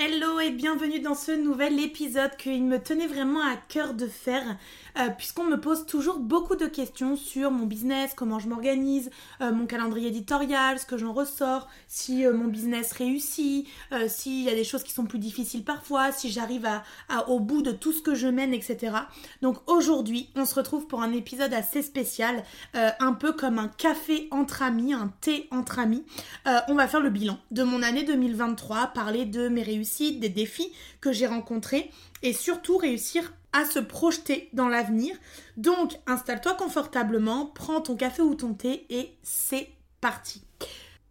Hello et bienvenue dans ce nouvel épisode qu'il me tenait vraiment à cœur de faire euh, puisqu'on me pose toujours beaucoup de questions sur mon business, comment je m'organise, euh, mon calendrier éditorial, ce que j'en ressors, si euh, mon business réussit, s'il y a des choses qui sont plus difficiles parfois, si j'arrive à, au bout de tout ce que je mène, etc. Donc aujourd'hui, on se retrouve pour un épisode assez spécial, un peu comme un café entre amis, un thé entre amis. on va faire le bilan de mon année 2023, parler de mes réussites, des défis que j'ai rencontrés et surtout réussir à se projeter dans l'avenir. Donc installe-toi confortablement, prends ton café ou ton thé et c'est parti.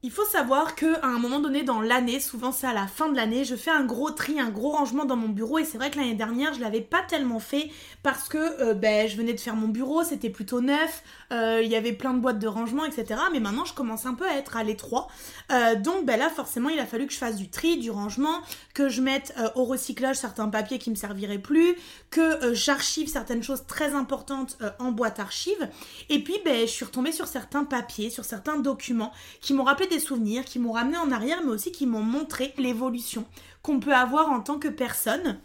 Il faut savoir que à un moment donné dans l'année, souvent c'est à la fin de l'année, je fais un gros tri, un gros rangement dans mon bureau et c'est vrai que l'année dernière je l'avais pas tellement fait parce que euh, ben, je venais de faire mon bureau, c'était plutôt neuf, euh, il y avait plein de boîtes de rangement, etc. Mais maintenant je commence un peu à être à l'étroit, euh, donc ben là forcément il a fallu que je fasse du tri, du rangement, que je mette au recyclage certains papiers qui me serviraient plus, que j'archive certaines choses très importantes en boîte archive, et puis ben je suis retombée sur certains papiers, sur certains documents qui m'ont rappelé des souvenirs qui m'ont ramené en arrière, mais aussi qui m'ont montré l'évolution qu'on peut avoir en tant que personne.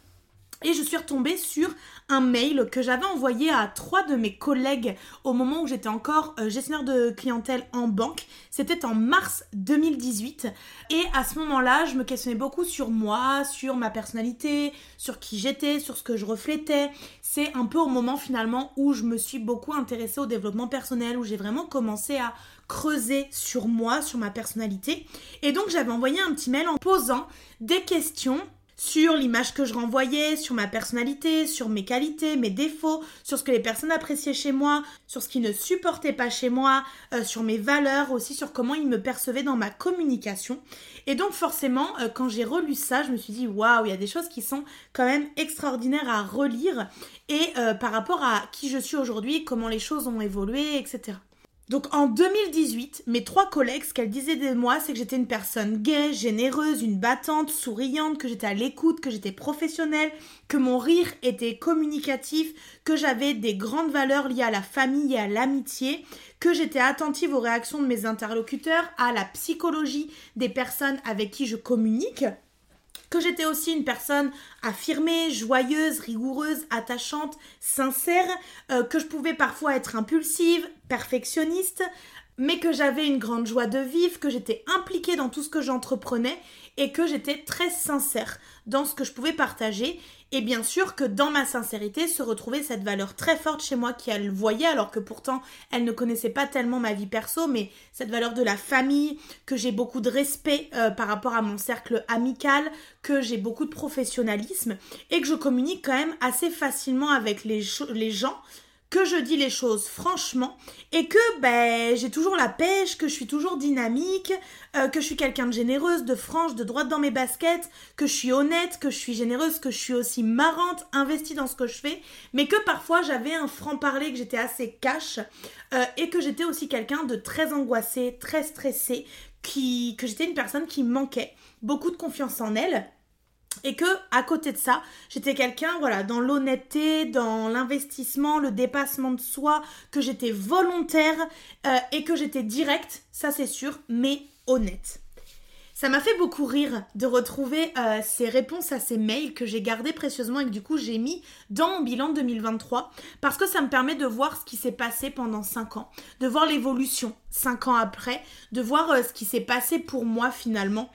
Et je suis retombée sur un mail que j'avais envoyé à trois de mes collègues au moment où j'étais encore euh, gestionnaire de clientèle en banque. C'était en mars 2018. Et à ce moment-là, je me questionnais beaucoup sur moi, sur ma personnalité, sur qui j'étais, sur ce que je reflétais. C'est un peu au moment finalement où je me suis beaucoup intéressée au développement personnel, où j'ai vraiment commencé à creuser sur moi, sur ma personnalité. Et donc j'avais envoyé un petit mail en posant des questions sur l'image que je renvoyais, sur ma personnalité, sur mes qualités, mes défauts, sur ce que les personnes appréciaient chez moi, sur ce qu'ils ne supportaient pas chez moi, euh, sur mes valeurs, aussi sur comment ils me percevaient dans ma communication. Et donc forcément, euh, quand j'ai relu ça, je me suis dit, waouh, il y a des choses qui sont quand même extraordinaires à relire et euh, par rapport à qui je suis aujourd'hui, comment les choses ont évolué, etc. Donc en 2018, mes trois collègues, ce qu'elles disaient de moi, c'est que j'étais une personne gaie, généreuse, une battante, souriante, que j'étais à l'écoute, que j'étais professionnelle, que mon rire était communicatif, que j'avais des grandes valeurs liées à la famille et à l'amitié, que j'étais attentive aux réactions de mes interlocuteurs, à la psychologie des personnes avec qui je communique que j'étais aussi une personne affirmée, joyeuse, rigoureuse, attachante, sincère, euh, que je pouvais parfois être impulsive, perfectionniste, mais que j'avais une grande joie de vivre, que j'étais impliquée dans tout ce que j'entreprenais et que j'étais très sincère dans ce que je pouvais partager. Et bien sûr que dans ma sincérité se retrouvait cette valeur très forte chez moi qui elle voyait alors que pourtant elle ne connaissait pas tellement ma vie perso, mais cette valeur de la famille, que j'ai beaucoup de respect euh, par rapport à mon cercle amical, que j'ai beaucoup de professionnalisme et que je communique quand même assez facilement avec les, les gens que je dis les choses franchement et que ben, j'ai toujours la pêche, que je suis toujours dynamique, euh, que je suis quelqu'un de généreuse, de franche, de droite dans mes baskets, que je suis honnête, que je suis généreuse, que je suis aussi marrante, investie dans ce que je fais, mais que parfois j'avais un franc-parler, que j'étais assez cash euh, et que j'étais aussi quelqu'un de très angoissé, très stressé, qui, que j'étais une personne qui manquait beaucoup de confiance en elle et que à côté de ça, j'étais quelqu'un voilà dans l'honnêteté, dans l'investissement, le dépassement de soi, que j'étais volontaire euh, et que j'étais directe, ça c'est sûr, mais honnête. Ça m'a fait beaucoup rire de retrouver euh, ces réponses à ces mails que j'ai gardés précieusement et que du coup j'ai mis dans mon bilan 2023 parce que ça me permet de voir ce qui s'est passé pendant 5 ans, de voir l'évolution 5 ans après, de voir euh, ce qui s'est passé pour moi finalement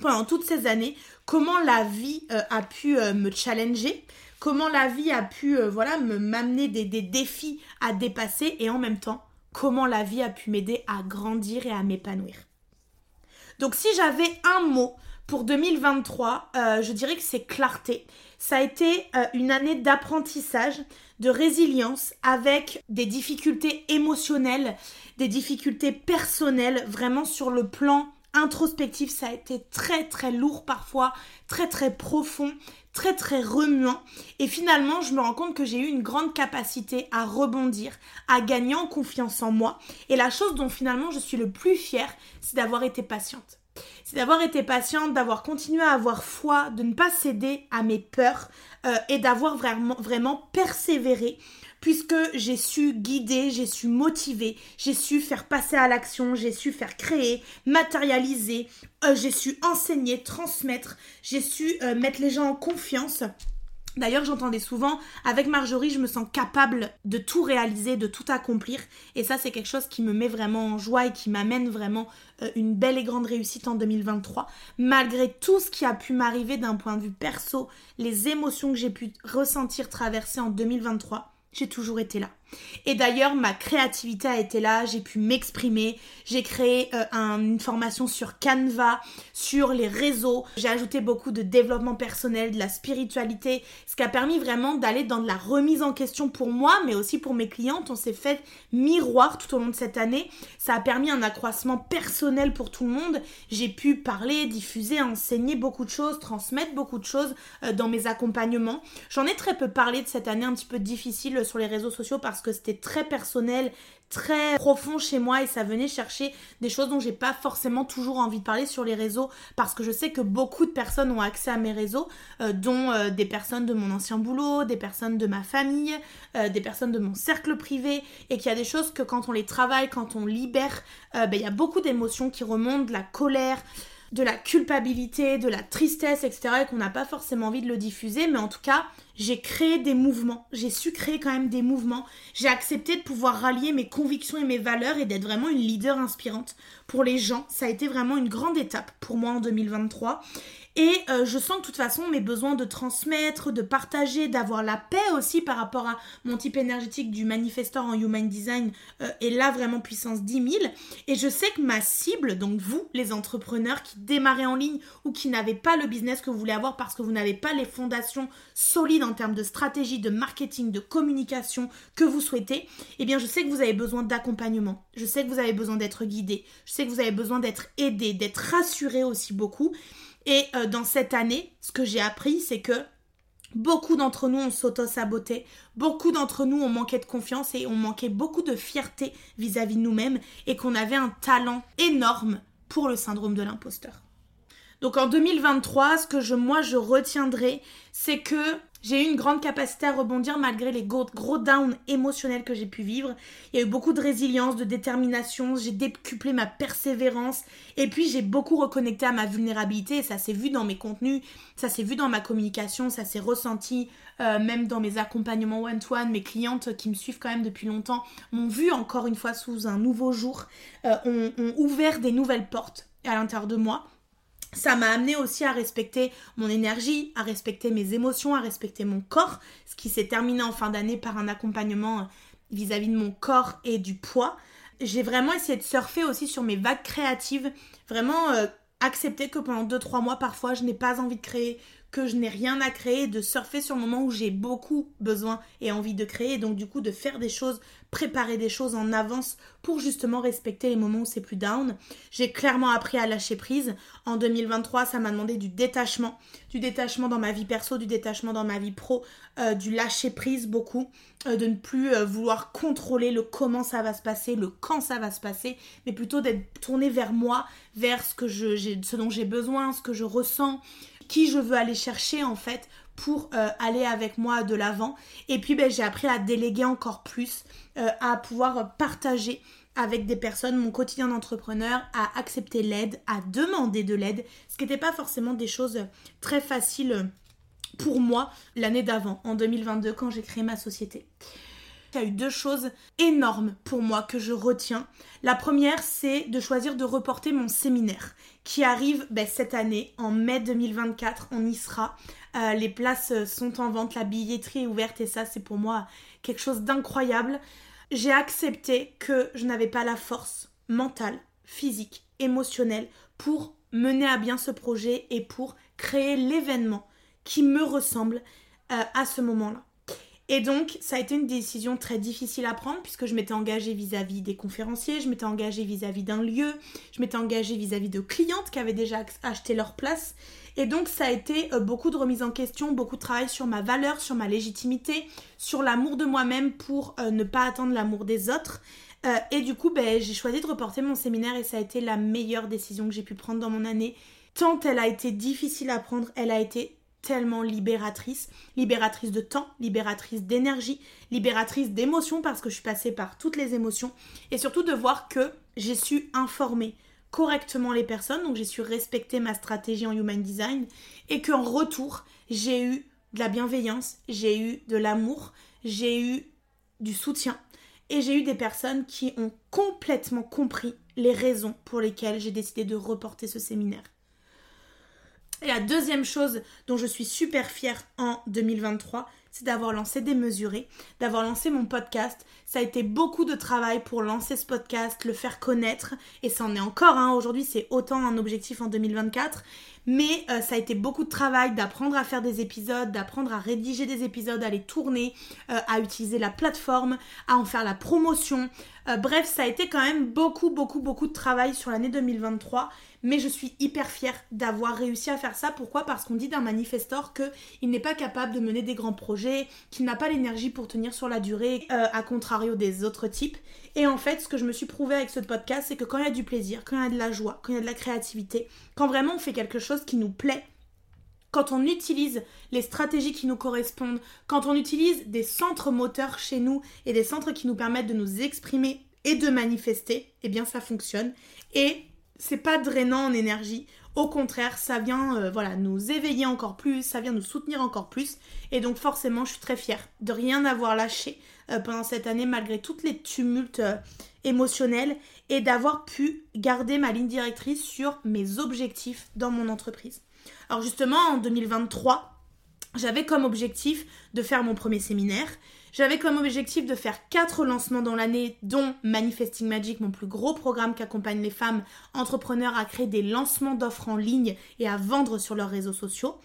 pendant toutes ces années, comment la vie euh, a pu me challenger, comment la vie a pu voilà me m'amener des, des défis à dépasser et en même temps comment la vie a pu m'aider à grandir et à m'épanouir. Donc si j'avais un mot pour 2023, euh, je dirais que c'est clarté. Ça a été euh, une année d'apprentissage, de résilience avec des difficultés émotionnelles, des difficultés personnelles, vraiment sur le plan introspectif, ça a été très très lourd parfois, très très profond, très très remuant. Et finalement, je me rends compte que j'ai eu une grande capacité à rebondir, à gagner en confiance en moi. Et la chose dont finalement je suis le plus fière, c'est d'avoir été patiente. C'est d'avoir été patiente, d'avoir continué à avoir foi, de ne pas céder à mes peurs euh, et d'avoir vraiment, vraiment persévéré puisque j'ai su guider, j'ai su motiver, j'ai su faire passer à l'action, j'ai su faire créer, matérialiser, euh, j'ai su enseigner, transmettre, j'ai su euh, mettre les gens en confiance. D'ailleurs, j'entendais souvent, avec Marjorie, je me sens capable de tout réaliser, de tout accomplir. Et ça, c'est quelque chose qui me met vraiment en joie et qui m'amène vraiment euh, une belle et grande réussite en 2023. Malgré tout ce qui a pu m'arriver d'un point de vue perso, les émotions que j'ai pu ressentir, traverser en 2023, j'ai toujours été là. Et d'ailleurs, ma créativité a été là, j'ai pu m'exprimer, j'ai créé euh, une formation sur Canva, sur les réseaux, j'ai ajouté beaucoup de développement personnel, de la spiritualité, ce qui a permis vraiment d'aller dans de la remise en question pour moi, mais aussi pour mes clientes. On s'est fait miroir tout au long de cette année. Ça a permis un accroissement personnel pour tout le monde. J'ai pu parler, diffuser, enseigner beaucoup de choses, transmettre beaucoup de choses euh, dans mes accompagnements. J'en ai très peu parlé de cette année un petit peu difficile sur les réseaux sociaux parce que c'était très personnel, très profond chez moi et ça venait chercher des choses dont j'ai pas forcément toujours envie de parler sur les réseaux parce que je sais que beaucoup de personnes ont accès à mes réseaux, euh, dont euh, des personnes de mon ancien boulot, des personnes de ma famille, euh, des personnes de mon cercle privé et qu'il y a des choses que quand on les travaille, quand on libère, ben, il y a beaucoup d'émotions qui remontent, la colère, de la culpabilité, de la tristesse, etc. et qu'on n'a pas forcément envie de le diffuser, mais en tout cas, j'ai créé des mouvements, j'ai su créer quand même des mouvements, j'ai accepté de pouvoir rallier mes convictions et mes valeurs et d'être vraiment une leader inspirante pour les gens. Ça a été vraiment une grande étape pour moi en 2023 et euh, je sens que de toute façon mes besoins de transmettre, de partager, d'avoir la paix aussi par rapport à mon type énergétique du manifesteur en Human Design euh, est là vraiment puissance 10 000. Et je sais que ma cible, donc vous, les entrepreneurs qui démarrez en ligne ou qui n'avez pas le business que vous voulez avoir parce que vous n'avez pas les fondations solides en termes de stratégie, de marketing, de communication que vous souhaitez, eh bien je sais que vous avez besoin d'accompagnement. Je sais que vous avez besoin d'être guidé. Je sais que vous avez besoin d'être aidé, d'être rassuré aussi beaucoup. Et euh, dans cette année, ce que j'ai appris, c'est que beaucoup d'entre nous ont s'auto-saboté, beaucoup d'entre nous ont manqué de confiance et ont manqué beaucoup de fierté vis-à-vis de nous-mêmes et qu'on avait un talent énorme pour le syndrome de l'imposteur. Donc en 2023, ce que je, moi je retiendrai, c'est que j'ai eu une grande capacité à rebondir malgré les gros, gros downs émotionnels que j'ai pu vivre. Il y a eu beaucoup de résilience, de détermination, j'ai décuplé ma persévérance. Et puis j'ai beaucoup reconnecté à ma vulnérabilité. Ça s'est vu dans mes contenus, ça s'est vu dans ma communication, ça s'est ressenti euh, même dans mes accompagnements one-to-one. Mes clientes qui me suivent quand même depuis longtemps m'ont vu encore une fois sous un nouveau jour, euh, ont ouvert des nouvelles portes à l'intérieur de moi ça m'a amené aussi à respecter mon énergie, à respecter mes émotions, à respecter mon corps, ce qui s'est terminé en fin d'année par un accompagnement euh, vis-à-vis de mon corps et du poids. J'ai vraiment essayé de surfer aussi sur mes vagues créatives, vraiment euh, accepter que pendant 2-3 mois parfois je n'ai pas envie de créer, que je n'ai rien à créer, de surfer sur le moment où j'ai beaucoup besoin et envie de créer, donc du coup de faire des choses, préparer des choses en avance pour justement respecter les moments où c'est plus down. J'ai clairement appris à lâcher prise. En 2023, ça m'a demandé du détachement, du détachement dans ma vie perso, du détachement dans ma vie pro, euh, du lâcher prise beaucoup, euh, de ne plus euh, vouloir contrôler le comment ça va se passer, le quand ça va se passer, mais plutôt d'être tourné vers moi, vers ce que je, ce dont j'ai besoin, ce que je ressens, qui je veux aller chercher en fait pour euh, aller avec moi de l'avant. Et puis ben, j'ai appris à déléguer encore plus, euh, à pouvoir partager avec des personnes, mon quotidien d'entrepreneur, à accepter l'aide, à demander de l'aide, ce qui n'était pas forcément des choses très faciles pour moi l'année d'avant, en 2022, quand j'ai créé ma société. Il y a eu deux choses énormes pour moi que je retiens. La première, c'est de choisir de reporter mon séminaire qui arrive ben, cette année, en mai 2024. On y sera. Euh, les places sont en vente, la billetterie est ouverte et ça, c'est pour moi quelque chose d'incroyable. J'ai accepté que je n'avais pas la force mentale, physique, émotionnelle pour mener à bien ce projet et pour créer l'événement qui me ressemble euh, à ce moment-là. Et donc, ça a été une décision très difficile à prendre puisque je m'étais engagée vis-à-vis des conférenciers, je m'étais engagée vis-à-vis d'un lieu, je m'étais engagée vis-à-vis de clientes qui avaient déjà acheté leur place. Et donc, ça a été euh, beaucoup de remise en question, beaucoup de travail sur ma valeur, sur ma légitimité, sur l'amour de moi-même pour euh, ne pas attendre l'amour des autres. et du coup, ben, j'ai choisi de reporter mon séminaire et ça a été la meilleure décision que j'ai pu prendre dans mon année. Tant elle a été difficile à prendre, elle a été tellement libératrice, libératrice de temps, libératrice d'énergie, libératrice d'émotions parce que je suis passée par toutes les émotions. Et surtout de voir que j'ai su informer correctement les personnes, donc j'ai su respecter ma stratégie en human design. Et qu'en retour, j'ai eu de la bienveillance, j'ai eu de l'amour, j'ai eu du soutien. Et j'ai eu des personnes qui ont complètement compris les raisons pour lesquelles j'ai décidé de reporter ce séminaire. Et la deuxième chose dont je suis super fière en 2023, c'est d'avoir lancé Démesuré, d'avoir lancé mon podcast. Ça a été beaucoup de travail pour lancer ce podcast, le faire connaître, et ça en est encore. Hein. Aujourd'hui, c'est autant un objectif en 2024. Mais euh, ça a été beaucoup de travail d'apprendre à faire des épisodes, d'apprendre à rédiger des épisodes, à les tourner, euh, à utiliser la plateforme, à en faire la promotion. Euh, bref, ça a été quand même beaucoup, beaucoup, beaucoup de travail sur l'année 2023 mais je suis hyper fière d'avoir réussi à faire ça. Pourquoi? Parce qu'on dit d'un manifestor qu'il n'est pas capable de mener des grands projets, qu'il n'a pas l'énergie pour tenir sur la durée, à contrario des autres types. Et en fait, ce que je me suis prouvé avec ce podcast, c'est que quand il y a du plaisir, quand il y a de la joie, quand il y a de la créativité, quand vraiment on fait quelque chose qui nous plaît, quand on utilise les stratégies qui nous correspondent, quand on utilise des centres moteurs chez nous et des centres qui nous permettent de nous exprimer et de manifester, eh bien ça fonctionne. Et c'est pas drainant en énergie. Au contraire, ça vient euh, voilà, nous éveiller encore plus, ça vient nous soutenir encore plus. Et donc forcément, je suis très fière de rien avoir lâché pendant cette année malgré toutes les tumultes euh, émotionnels et d'avoir pu garder ma ligne directrice sur mes objectifs dans mon entreprise. Alors justement, en 2023, j'avais comme objectif de faire mon premier séminaire. J'avais comme objectif de faire 4 lancements dans l'année, dont Manifesting Magic, mon plus gros programme qui accompagne les femmes entrepreneurs à créer des lancements d'offres en ligne et à vendre sur leurs réseaux sociaux.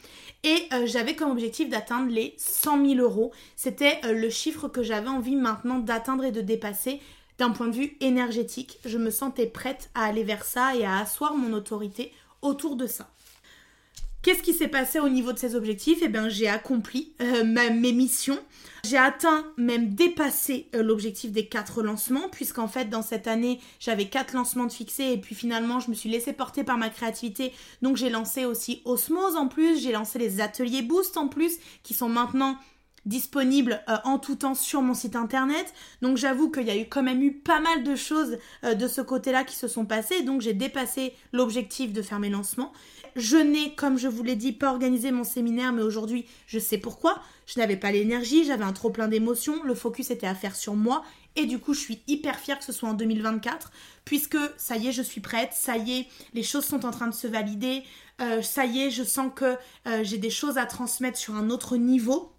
Et euh, j'avais comme objectif d'atteindre les 100 000 euros. C'était euh, le chiffre que j'avais envie maintenant d'atteindre et de dépasser. D'un point de vue énergétique, je me sentais prête à aller vers ça et à asseoir mon autorité autour de ça. Qu'est-ce qui s'est passé au niveau de ces objectifs? Eh bien, j'ai accompli euh, mes missions. J'ai atteint, même dépassé euh, l'objectif des quatre lancements, puisqu'en fait, dans cette année, j'avais quatre lancements de fixés, et puis finalement, je me suis laissé porter par ma créativité. Donc, j'ai lancé aussi Osmose en plus, j'ai lancé les ateliers Boost en plus, qui sont maintenant disponibles euh, en tout temps sur mon site internet. Donc j'avoue qu'il y a eu quand même eu pas mal de choses de ce côté-là qui se sont passées. Donc j'ai dépassé l'objectif de faire mes lancements. Je n'ai, comme je vous l'ai dit, pas organisé mon séminaire, mais aujourd'hui, je sais pourquoi. Je n'avais pas l'énergie, j'avais un trop plein d'émotions, le focus était à faire sur moi, et du coup, je suis hyper fière que ce soit en 2024, puisque ça y est, je suis prête, ça y est, les choses sont en train de se valider, euh, ça y est, je sens que euh, j'ai des choses à transmettre sur un autre niveau.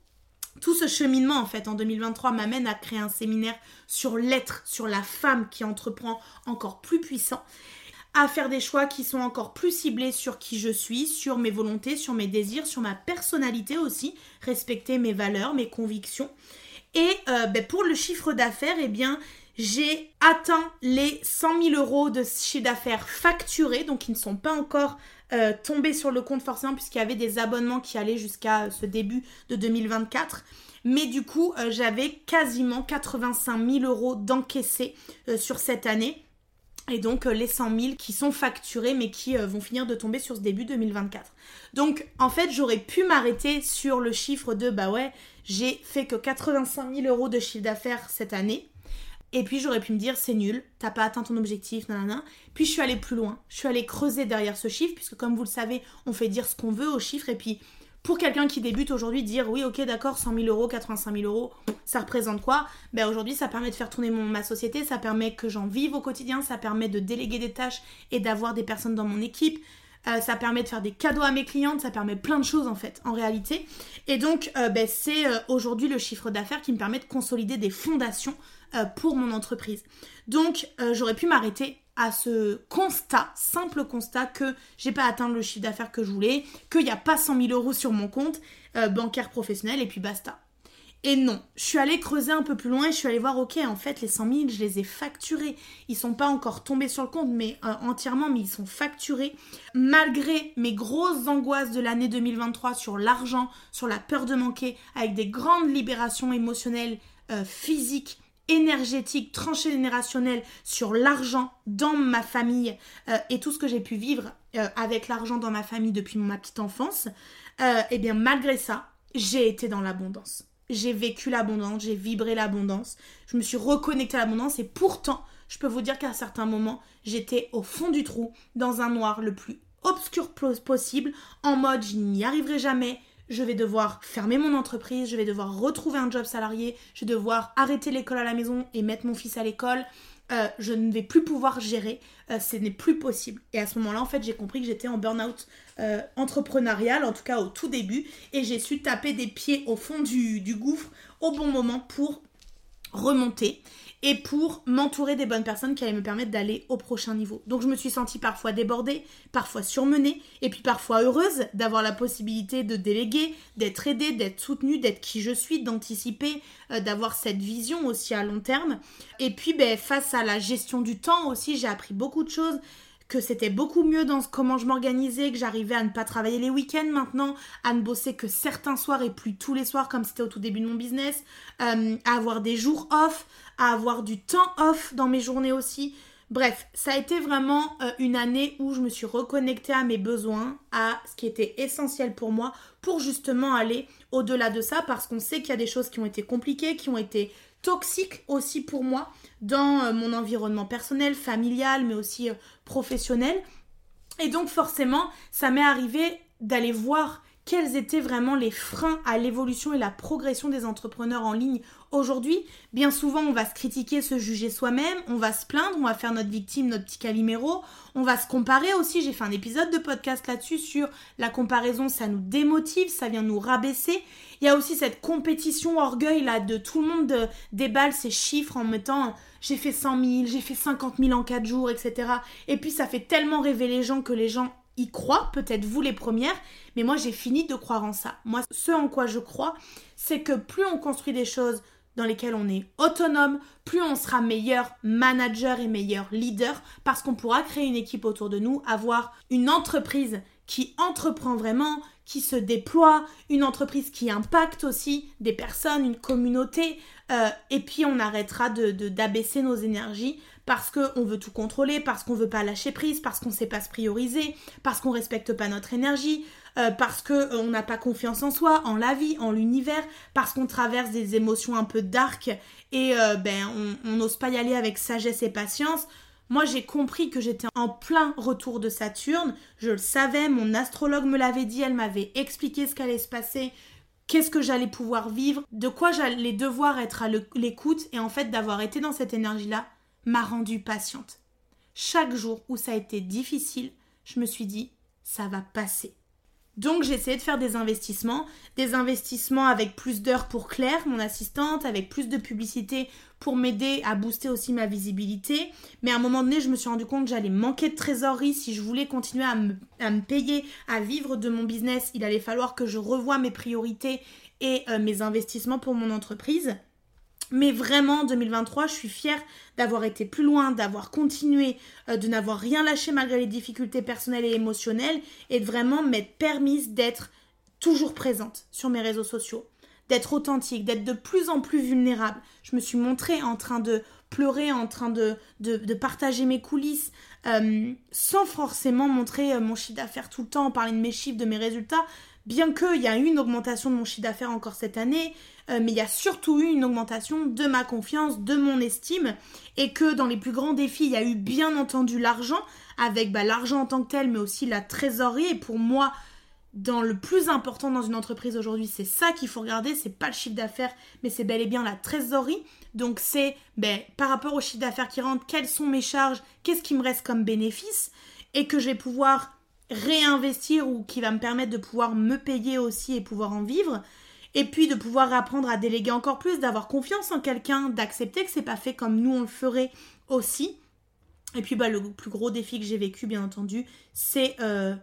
Tout ce cheminement, en fait, en 2023, m'amène à créer un séminaire sur l'être, sur la femme qui entreprend encore plus puissant à faire des choix qui sont encore plus ciblés sur qui je suis, sur mes volontés, sur mes désirs, sur ma personnalité aussi, respecter mes valeurs, mes convictions. Et euh, ben, pour le chiffre d'affaires, eh bien, j'ai atteint les 100 000 euros de chiffre d'affaires facturés, donc ils ne sont pas encore euh, tombés sur le compte forcément puisqu'il y avait des abonnements qui allaient jusqu'à ce début de 2024. Mais du coup, euh, j'avais quasiment 85 000 euros d'encaissés sur cette année et donc euh, les 100 000 qui sont facturés mais qui euh, vont finir de tomber sur ce début 2024. Donc en fait j'aurais pu m'arrêter sur le chiffre de bah ouais j'ai fait que 85 000 euros de chiffre d'affaires cette année. Et puis j'aurais pu me dire c'est nul, t'as pas atteint ton objectif, nanana. Puis je suis allée plus loin. Je suis allée creuser derrière ce chiffre, puisque comme vous le savez, on fait dire ce qu'on veut au chiffre. Et puis pour quelqu'un qui débute aujourd'hui, dire oui, ok, d'accord, 100 000 euros, 85 000 euros, ça représente quoi? Ben aujourd'hui, ça permet de faire tourner mon, ma société, ça permet que j'en vive au quotidien, ça permet de déléguer des tâches et d'avoir des personnes dans mon équipe. Euh, ça permet de faire des cadeaux à mes clientes, ça permet plein de choses en fait, en réalité. Et donc, euh, ben, c'est euh, aujourd'hui le chiffre d'affaires qui me permet de consolider des fondations pour mon entreprise. Donc, j'aurais pu m'arrêter à ce constat, simple constat que j'ai pas atteint le chiffre d'affaires que je voulais, qu'il n'y a pas 100 000 euros sur mon compte bancaire professionnel et puis basta. Et non, je suis allée creuser un peu plus loin et je suis allée voir, ok, en fait, les 100 000, je les ai facturés. Ils sont pas encore tombés sur le compte, mais euh, entièrement, mais ils sont facturés. Malgré mes grosses angoisses de l'année 2023 sur l'argent, sur la peur de manquer, avec des grandes libérations émotionnelles, euh, physiques, énergétique, tranchée générationnelle sur l'argent dans ma famille euh, et tout ce que j'ai pu vivre avec l'argent dans ma famille depuis ma petite enfance, et eh bien malgré ça, j'ai été dans l'abondance. J'ai vécu l'abondance, j'ai vibré l'abondance, je me suis reconnectée à l'abondance et pourtant, je peux vous dire qu'à certains moments, j'étais au fond du trou, dans un noir le plus obscur possible, en mode je n'y arriverai jamais, je vais devoir fermer mon entreprise, je vais devoir retrouver un job salarié, je vais devoir arrêter l'école à la maison et mettre mon fils à l'école. Euh, je ne vais plus pouvoir gérer, euh, ce n'est plus possible. Et à ce moment-là, en fait, j'ai compris que j'étais en burn-out euh, entrepreneurial, en tout cas au tout début, et j'ai su taper des pieds au fond du, du gouffre au bon moment pour remonter et pour m'entourer des bonnes personnes qui allaient me permettre d'aller au prochain niveau. Donc je me suis sentie parfois débordée, parfois surmenée, et puis parfois heureuse d'avoir la possibilité de déléguer, d'être aidée, d'être soutenue, d'être qui je suis, d'anticiper, euh, d'avoir cette vision aussi à long terme. Et puis ben, face à la gestion du temps aussi, j'ai appris beaucoup de choses que c'était beaucoup mieux dans comment je m'organisais, que j'arrivais à ne pas travailler les week-ends maintenant, à ne bosser que certains soirs et plus tous les soirs comme c'était au tout début de mon business, euh, à avoir des jours off, à avoir du temps off dans mes journées aussi. Bref, ça a été vraiment euh, une année où je me suis reconnectée à mes besoins, à ce qui était essentiel pour moi, pour justement aller au-delà de ça, parce qu'on sait qu'il y a des choses qui ont été compliquées, qui ont été toxiques aussi pour moi dans euh, mon environnement personnel, familial, mais aussi euh, professionnel. Et donc forcément, ça m'est arrivé d'aller voir quels étaient vraiment les freins à l'évolution et la progression des entrepreneurs en ligne aujourd'hui. Bien souvent, on va se critiquer, se juger soi-même, on va se plaindre, on va faire notre victime, notre petit caliméro, on va se comparer aussi. J'ai fait un épisode de podcast là-dessus sur la comparaison, ça nous démotive, ça vient nous rabaisser. Il y a aussi cette compétition orgueil là de tout le monde déballe ses chiffres en mettant j'ai fait 100 000, j'ai fait 50 000 en 4 jours, etc. Et puis ça fait tellement rêver les gens que les gens y croient, peut-être vous les premières, mais moi j'ai fini de croire en ça. Moi, ce en quoi je crois, c'est que plus on construit des choses dans lesquelles on est autonome, plus on sera meilleur manager et meilleur leader parce qu'on pourra créer une équipe autour de nous, avoir une entreprise qui entreprend vraiment, qui se déploie, une entreprise qui impacte aussi des personnes, une communauté, euh, et puis on arrêtera de d'abaisser nos énergies parce qu'on veut tout contrôler, parce qu'on veut pas lâcher prise, parce qu'on sait pas se prioriser, parce qu'on respecte pas notre énergie, euh, parce qu'on euh, n'a pas confiance en soi, en la vie, en l'univers, parce qu'on traverse des émotions un peu dark et euh, ben on n'ose pas y aller avec sagesse et patience. Moi, j'ai compris que j'étais en plein retour de Saturne. Je le savais, mon astrologue me l'avait dit, elle m'avait expliqué ce qu'allait se passer, qu'est-ce que j'allais pouvoir vivre, de quoi j'allais devoir être à l'écoute, et en fait, d'avoir été dans cette énergie-là, m'a rendue patiente. Chaque jour où ça a été difficile, je me suis dit, ça va passer. Donc j'ai essayé de faire des investissements, des investissements avec plus d'heures pour Claire, mon assistante, avec plus de publicité pour m'aider à booster aussi ma visibilité. Mais à un moment donné, je me suis rendu compte que j'allais manquer de trésorerie si je voulais continuer à me, payer, à vivre de mon business. Il allait falloir que je revoie mes priorités et euh, mes investissements pour mon entreprise. Mais vraiment, 2023, je suis fière d'avoir été plus loin, d'avoir continué, euh, de n'avoir rien lâché malgré les difficultés personnelles et émotionnelles, et de vraiment m'être permise d'être toujours présente sur mes réseaux sociaux, d'être authentique, d'être de plus en plus vulnérable. Je me suis montrée en train de pleurer, en train de, partager mes coulisses, euh, sans forcément montrer euh, mon chiffre d'affaires tout le temps, parler de mes chiffres, de mes résultats, bien qu'il y a eu une augmentation de mon chiffre d'affaires encore cette année, euh, mais il y a surtout eu une augmentation de ma confiance, de mon estime, et que dans les plus grands défis, il y a eu bien entendu l'argent, avec bah, l'argent en tant que tel, mais aussi la trésorerie. Et pour moi, dans le plus important dans une entreprise aujourd'hui, c'est ça qu'il faut regarder, c'est pas le chiffre d'affaires, mais c'est bel et bien la trésorerie. Donc c'est ben, par rapport au chiffre d'affaires qui rentre, quelles sont mes charges, qu'est-ce qui me reste comme bénéfice, et que je vais pouvoir réinvestir ou qui va me permettre de pouvoir me payer aussi et pouvoir en vivre. Et puis de pouvoir apprendre à déléguer encore plus, d'avoir confiance en quelqu'un, d'accepter que c'est pas fait comme nous on le ferait aussi. Et puis bah, le plus gros défi que j'ai vécu, bien entendu, c'est euh,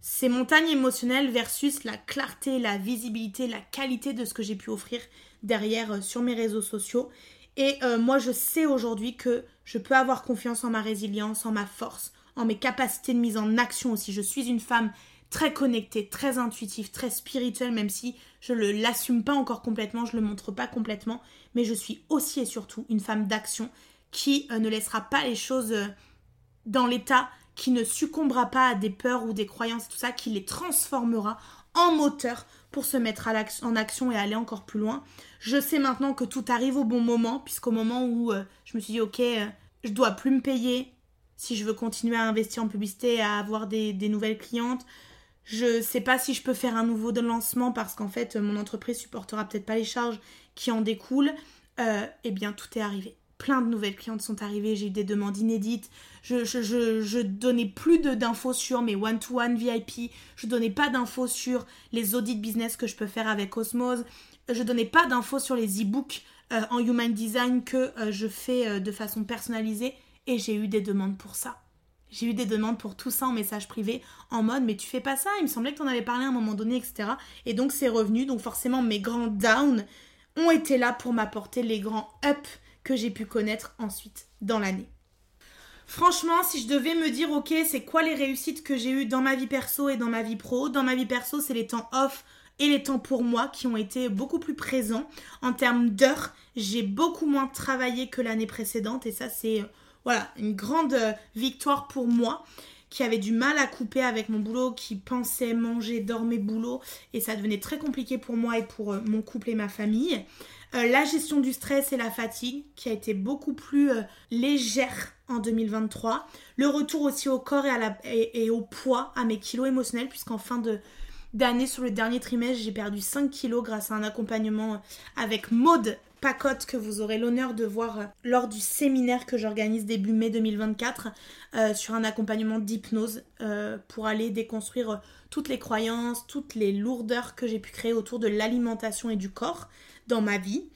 ces montagnes émotionnelles versus la clarté, la visibilité, la qualité de ce que j'ai pu offrir derrière euh, sur mes réseaux sociaux. Et euh, moi, je sais aujourd'hui que je peux avoir confiance en ma résilience, en ma force, en mes capacités de mise en action aussi. Je suis une femme très connectée, très intuitive, très spirituelle, même si je ne l'assume pas encore complètement, je ne le montre pas complètement, mais je suis aussi et surtout une femme d'action qui euh, ne laissera pas les choses dans l'état qui ne succombera pas à des peurs ou des croyances, tout ça, qui les transformera en moteur pour se mettre en action et aller encore plus loin. Je sais maintenant que tout arrive au bon moment, puisqu'au moment où euh, je me suis dit, ok, euh, je dois plus me payer si je veux continuer à investir en publicité, à avoir des, nouvelles clientes. Je sais pas si je peux faire un nouveau lancement parce qu'en fait, mon entreprise supportera peut-être pas les charges qui en découlent. Euh, eh bien, tout est arrivé. Plein de nouvelles clientes sont arrivées, j'ai eu des demandes inédites, je, je, je, donnais plus d'infos sur mes one-to-one VIP, je donnais pas d'infos sur les audits business que je peux faire avec Osmose, je donnais pas d'infos sur les e-books euh, en human design que euh, je fais de façon personnalisée. Et j'ai eu des demandes pour ça. J'ai eu des demandes pour tout ça en message privé, en mode mais tu fais pas ça, il me semblait que tu en avais parlé à un moment donné, etc. Et donc c'est revenu, donc forcément mes grands downs ont été là pour m'apporter les grands ups que j'ai pu connaître ensuite dans l'année. Franchement, si je devais me dire, ok, c'est quoi les réussites que j'ai eues dans ma vie perso et dans ma vie pro? Dans ma vie perso, c'est les temps off et les temps pour moi qui ont été beaucoup plus présents. En termes d'heures, j'ai beaucoup moins travaillé que l'année précédente et ça, c'est voilà, une grande euh, victoire pour moi qui avait du mal à couper avec mon boulot, qui pensait manger, dormir, boulot, et ça devenait très compliqué pour moi et pour euh, mon couple et ma famille. Euh, la gestion du stress et la fatigue, qui a été beaucoup plus légère en 2023. Le retour aussi au corps et, au poids, à mes kilos émotionnels, puisqu'en fin de d'année, sur le dernier trimestre, j'ai perdu 5 kilos grâce à un accompagnement avec Maude Pacotte que vous aurez l'honneur de voir lors du séminaire que j'organise début mai 2024 euh, sur un accompagnement d'hypnose pour aller déconstruire toutes les croyances, toutes les lourdeurs que j'ai pu créer autour de l'alimentation et du corps dans ma vie.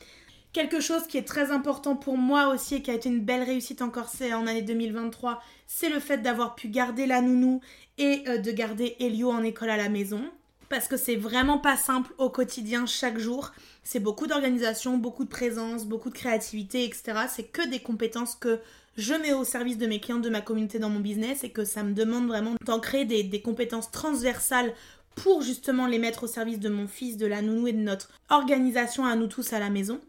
Quelque chose qui est très important pour moi aussi et qui a été une belle réussite encore en année 2023, c'est le fait d'avoir pu garder la nounou et euh, de garder Elio en école à la maison. Parce que c'est vraiment pas simple au quotidien chaque jour. C'est beaucoup d'organisation, beaucoup de présence, beaucoup de créativité, etc. C'est que des compétences que je mets au service de mes clients, de ma communauté dans mon business et que ça me demande vraiment d'ancrer des, des compétences transversales pour justement les mettre au service de mon fils, de la nounou et de notre organisation à nous tous à la maison.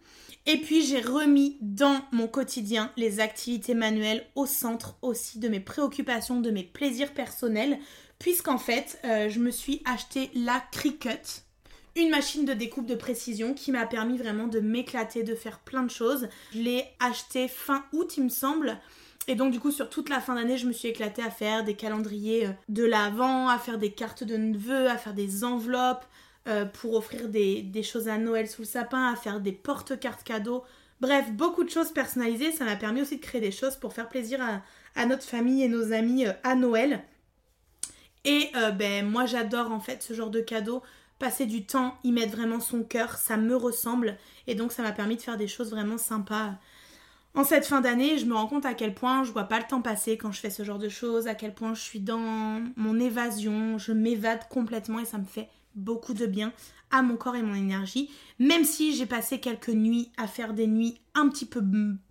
Et puis j'ai remis dans mon quotidien les activités manuelles au centre aussi de mes préoccupations, de mes plaisirs personnels, puisqu'en fait euh, je me suis acheté la Cricut, une machine de découpe de précision qui m'a permis vraiment de m'éclater, de faire plein de choses. Je l'ai acheté fin août il me semble. Et donc du coup sur toute la fin d'année je me suis éclatée à faire des calendriers euh, de l'avant, à faire des cartes de neveux, à faire des enveloppes euh, pour offrir des, choses à Noël sous le sapin, à faire des porte-cartes cadeaux. Bref, beaucoup de choses personnalisées. Ça m'a permis aussi de créer des choses pour faire plaisir à, notre famille et nos amis à Noël. Et ben moi j'adore en fait ce genre de cadeaux. Passer du temps, y mettre vraiment son cœur, ça me ressemble. Et donc ça m'a permis de faire des choses vraiment sympas en cette fin d'année, je me rends compte à quel point je vois pas le temps passer quand je fais ce genre de choses, à quel point je suis dans mon évasion, je m'évade complètement et ça me fait beaucoup de bien à mon corps et mon énergie. Même si j'ai passé quelques nuits à faire des nuits un petit peu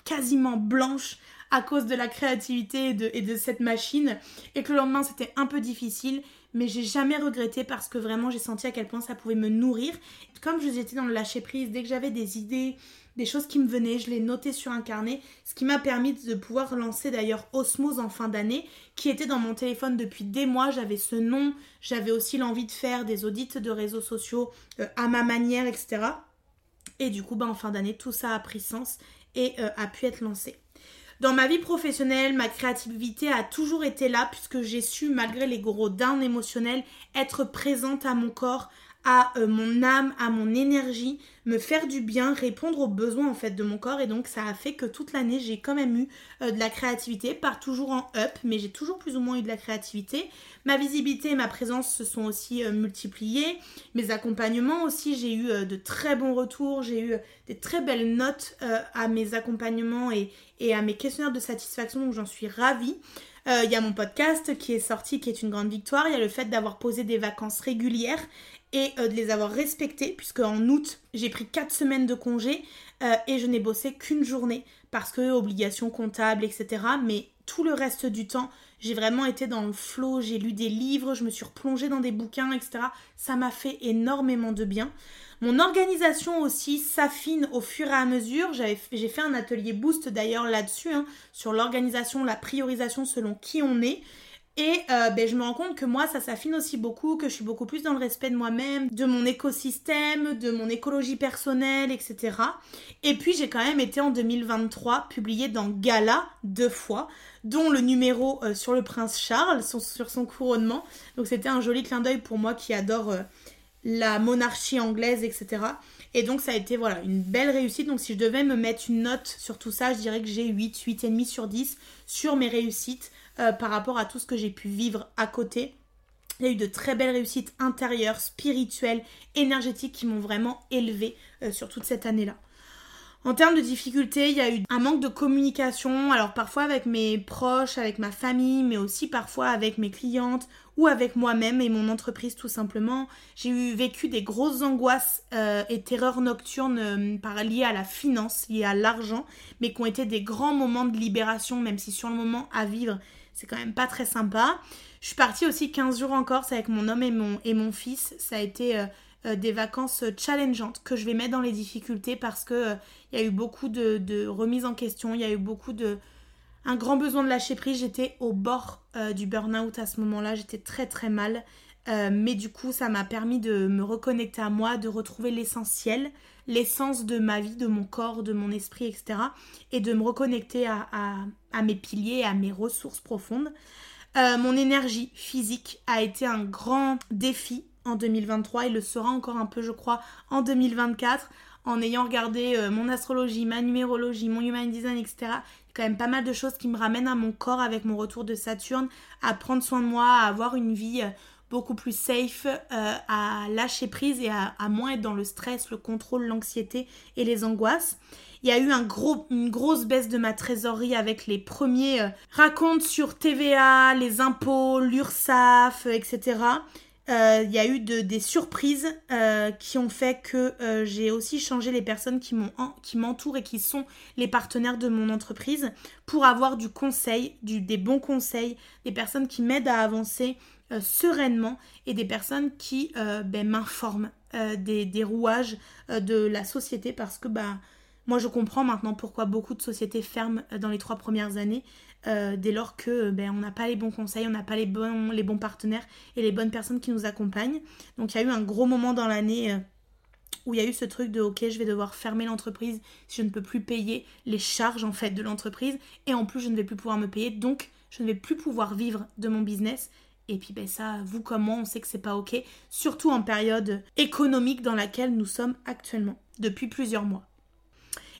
quasiment blanches à cause de la créativité et de, et de cette machine et que le lendemain c'était un peu difficile, mais j'ai jamais regretté parce que vraiment j'ai senti à quel point ça pouvait me nourrir. Comme je étais dans le lâcher prise, dès que j'avais des idées, des choses qui me venaient, je les notais sur un carnet, ce qui m'a permis de pouvoir lancer d'ailleurs Osmose en fin d'année, qui était dans mon téléphone depuis des mois, j'avais ce nom, j'avais aussi l'envie de faire des audits de réseaux sociaux euh, à ma manière, etc. Et du coup, bah, en fin d'année, tout ça a pris sens et a pu être lancé. Dans ma vie professionnelle, ma créativité a toujours été là puisque j'ai su, malgré les gros downs émotionnels, être présente à mon corps, à euh, mon âme, à mon énergie, me faire du bien, répondre aux besoins en fait de mon corps et donc ça a fait que toute l'année j'ai quand même eu euh, de la créativité, pas toujours en up, mais j'ai toujours plus ou moins eu de la créativité. Ma visibilité et ma présence se sont aussi euh, multipliées. Mes accompagnements aussi, j'ai eu de très bons retours, j'ai eu des très belles notes à mes accompagnements et, et à mes questionnaires de satisfaction, donc j'en suis ravie. Il y a mon podcast qui est sorti, qui est une grande victoire. Il y a le fait d'avoir posé des vacances régulières et euh, de les avoir respectés, puisque en août, j'ai pris 4 semaines de congé euh, et je n'ai bossé qu'une journée parce que obligation comptable, etc. Mais tout le reste du temps, j'ai vraiment été dans le flow, j'ai lu des livres, je me suis replongée dans des bouquins, etc. Ça m'a fait énormément de bien. Mon organisation aussi s'affine au fur et à mesure. J'ai fait un atelier boost d'ailleurs là-dessus, hein, sur l'organisation, la priorisation selon qui on est. Et euh, ben, je me rends compte que moi, ça s'affine aussi beaucoup, que je suis beaucoup plus dans le respect de moi-même, de mon écosystème, de mon écologie personnelle, etc. Et puis j'ai quand même été en 2023 publiée dans Gala deux fois, dont le numéro euh, sur le prince Charles, sur son couronnement. Donc c'était un joli clin d'œil pour moi qui adore euh, la monarchie anglaise, etc. Et donc ça a été voilà une belle réussite. Donc si je devais me mettre une note sur tout ça, je dirais que j'ai 8, 8,5 sur 10 sur mes réussites. Euh, par rapport à tout ce que j'ai pu vivre à côté. Il y a eu de très belles réussites intérieures, spirituelles, énergétiques qui m'ont vraiment élevée euh, sur toute cette année-là. En termes de difficultés, il y a eu un manque de communication, alors parfois avec mes proches, avec ma famille, mais aussi parfois avec mes clientes ou avec moi-même et mon entreprise tout simplement. J'ai eu vécu des grosses angoisses euh, et terreurs nocturnes liées à la finance, liées à l'argent, mais qui ont été des grands moments de libération, même si sur le moment à vivre, c'est quand même pas très sympa. Je suis partie aussi 15 jours en Corse avec mon homme et mon, fils. Ça a été euh, euh, des vacances challengeantes que je vais mettre dans les difficultés parce que euh, il y a eu beaucoup de, de remises en question, il y a eu beaucoup de un grand besoin de lâcher prise. J'étais au bord du burn-out à ce moment-là, j'étais très très mal. Mais du coup, ça m'a permis de me reconnecter à moi, de retrouver l'essentiel, l'essence de ma vie, de mon corps, de mon esprit, etc. Et de me reconnecter à, mes piliers, à mes ressources profondes. Euh, mon énergie physique a été un grand défi en 2023 et le sera encore un peu, je crois, en 2024 en ayant regardé euh, mon astrologie, ma numérologie, mon human design, etc. Il y a quand même pas mal de choses qui me ramènent à mon corps avec mon retour de Saturne, à prendre soin de moi, à avoir une vie euh, beaucoup plus safe, euh, à lâcher prise et à, moins être dans le stress, le contrôle, l'anxiété et les angoisses. Il y a eu une grosse baisse de ma trésorerie avec les premiers euh, racontes sur TVA, les impôts, l'URSSAF, etc. Euh, il y a eu des surprises qui ont fait que j'ai aussi changé les personnes qui m'entourent et qui sont les partenaires de mon entreprise pour avoir du conseil, des bons conseils, des personnes qui m'aident à avancer, euh, sereinement et des personnes qui euh, ben, m'informent euh, des, rouages de la société parce que bah, moi je comprends maintenant pourquoi beaucoup de sociétés ferment dans les trois premières années dès lors que ben, on n'a pas les bons conseils, on n'a pas les bons, les bons partenaires et les bonnes personnes qui nous accompagnent. Donc il y a eu un gros moment dans l'année où il y a eu ce truc de ok je vais devoir fermer l'entreprise si je ne peux plus payer les charges en fait de l'entreprise et en plus je ne vais plus pouvoir me payer donc je ne vais plus pouvoir vivre de mon business et puis ben ça, vous comme moi, on sait que c'est pas ok, surtout en période économique dans laquelle nous sommes actuellement, depuis plusieurs mois.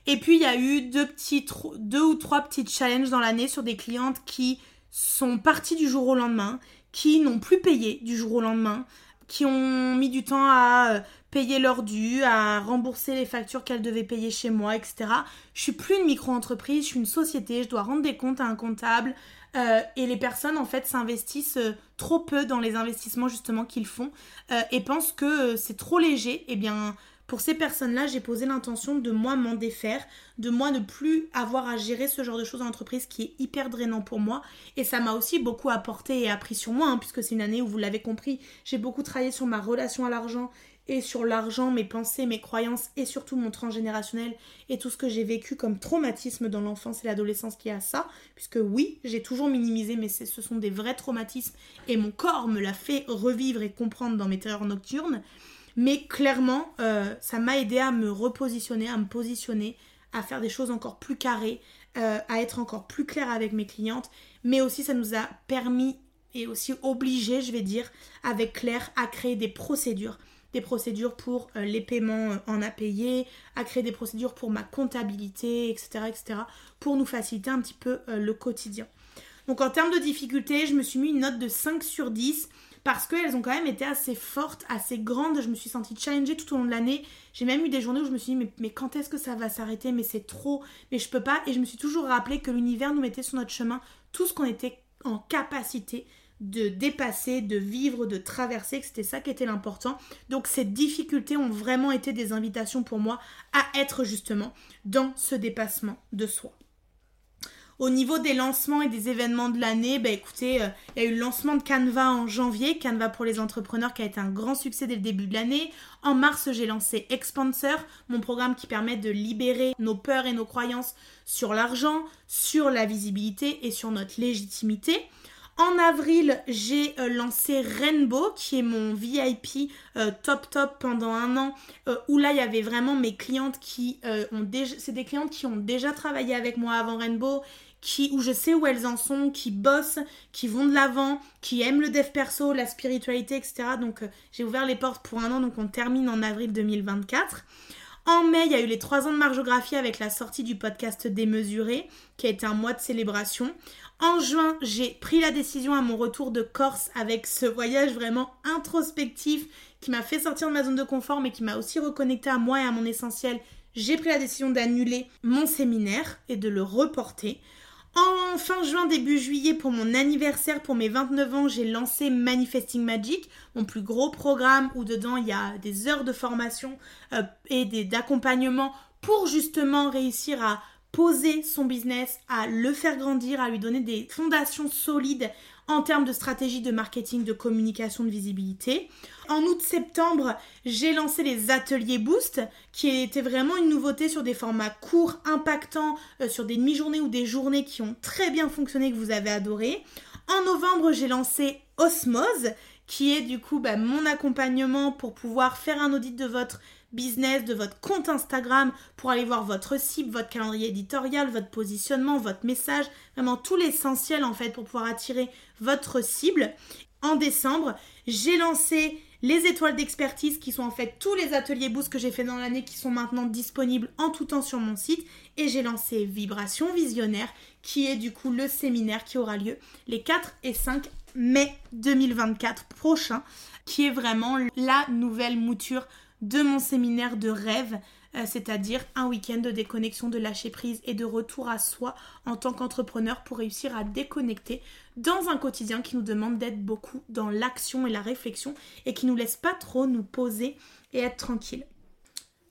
Et puis il y a eu deux, petits, deux ou trois petits challenges dans l'année sur des clientes qui sont parties du jour au lendemain, qui n'ont plus payé du jour au lendemain, qui ont mis du temps à euh, payer leurs dû, à rembourser les factures qu'elles devaient payer chez moi, etc. Je suis plus une micro-entreprise, je suis une société, je dois rendre des comptes à un comptable, euh, et les personnes en fait s'investissent euh, trop peu dans les investissements justement qu'ils font euh, et pensent que c'est trop léger. Eh bien pour ces personnes-là, j'ai posé l'intention de moi m'en défaire, de moi ne plus avoir à gérer ce genre de choses en entreprise qui est hyper drainant pour moi. Et ça m'a aussi beaucoup apporté et appris sur moi, hein, puisque c'est une année où vous l'avez compris, j'ai beaucoup travaillé sur ma relation à l'argent et sur l'argent, mes pensées, mes croyances et surtout mon transgénérationnel et tout ce que j'ai vécu comme traumatisme dans l'enfance et l'adolescence qui a ça, puisque oui, j'ai toujours minimisé, mais ce sont des vrais traumatismes et mon corps me l'a fait revivre et comprendre dans mes terreurs nocturnes. Mais clairement, euh, ça m'a aidé à me repositionner, à me positionner, à faire des choses encore plus carrées, euh, à être encore plus claire avec mes clientes. Mais aussi, ça nous a permis et aussi obligé, je vais dire, avec Claire, à créer des procédures des procédures pour euh, les paiements euh, en à payer, à créer des procédures pour ma comptabilité, etc., etc., pour nous faciliter un petit peu euh, le quotidien. Donc en termes de difficulté, je me suis mis une note de 5 sur 10 parce qu'elles ont quand même été assez fortes, assez grandes. Je me suis sentie challengée tout au long de l'année. J'ai même eu des journées où je me suis dit, mais, mais quand est-ce que ça va s'arrêter? Mais c'est trop, mais je peux pas. Et je me suis toujours rappelé que l'univers nous mettait sur notre chemin tout ce qu'on était en capacité de dépasser, de vivre, de traverser, que c'était ça qui était l'important. Donc ces difficultés ont vraiment été des invitations pour moi à être justement dans ce dépassement de soi. Au niveau des lancements et des événements de l'année, bah écoutez, euh, il y a eu le lancement de Canva en janvier, Canva pour les entrepreneurs qui a été un grand succès dès le début de l'année. En mars, j'ai lancé Expanser, mon programme qui permet de libérer nos peurs et nos croyances sur l'argent, sur la visibilité et sur notre légitimité. En avril, j'ai euh, lancé Rainbow, qui est mon VIP euh, top top pendant un an, euh, où là, il y avait vraiment mes clientes qui ont déjà... C'est des clientes qui ont déjà travaillé avec moi avant Rainbow, qui, où je sais où elles en sont, qui bossent, qui vont de l'avant, qui aiment le dev perso, la spiritualité, etc. Donc, j'ai ouvert les portes pour un an, donc on termine en avril 2024. En mai, il y a eu les 3 ans de margeographie avec la sortie du podcast Démesuré, qui a été un mois de célébration. En juin, j'ai pris la décision à mon retour de Corse avec ce voyage vraiment introspectif qui m'a fait sortir de ma zone de confort mais qui m'a aussi reconnecté à moi et à mon essentiel. J'ai pris la décision d'annuler mon séminaire et de le reporter. En fin juin, début juillet, pour mon anniversaire, pour mes 29 ans, j'ai lancé Manifesting Magic, mon plus gros programme où dedans il y a des heures de formation euh, et d'accompagnement pour justement réussir à poser son business, à le faire grandir, à lui donner des fondations solides en termes de stratégie de marketing, de communication, de visibilité. En août-septembre, j'ai lancé les ateliers Boost, qui étaient vraiment une nouveauté sur des formats courts, impactants, euh, sur des demi-journées ou des journées qui ont très bien fonctionné, que vous avez adoré. En novembre, j'ai lancé Osmose, qui est du coup bah, mon accompagnement pour pouvoir faire un audit de votre business, de votre compte Instagram pour aller voir votre cible, votre calendrier éditorial, votre positionnement, votre message, vraiment tout l'essentiel en fait pour pouvoir attirer votre cible. En décembre, j'ai lancé les étoiles d'expertise qui sont en fait tous les ateliers boost que j'ai fait dans l'année qui sont maintenant disponibles en tout temps sur mon site et j'ai lancé Vibration Visionnaire qui est du coup le séminaire qui aura lieu les 4 et 5 mai 2024 prochain qui est vraiment la nouvelle mouture de mon séminaire de rêve, euh, c'est-à-dire un week-end de déconnexion, de lâcher prise et de retour à soi en tant qu'entrepreneur pour réussir à déconnecter dans un quotidien qui nous demande d'être beaucoup dans l'action et la réflexion et qui nous laisse pas trop nous poser et être tranquille.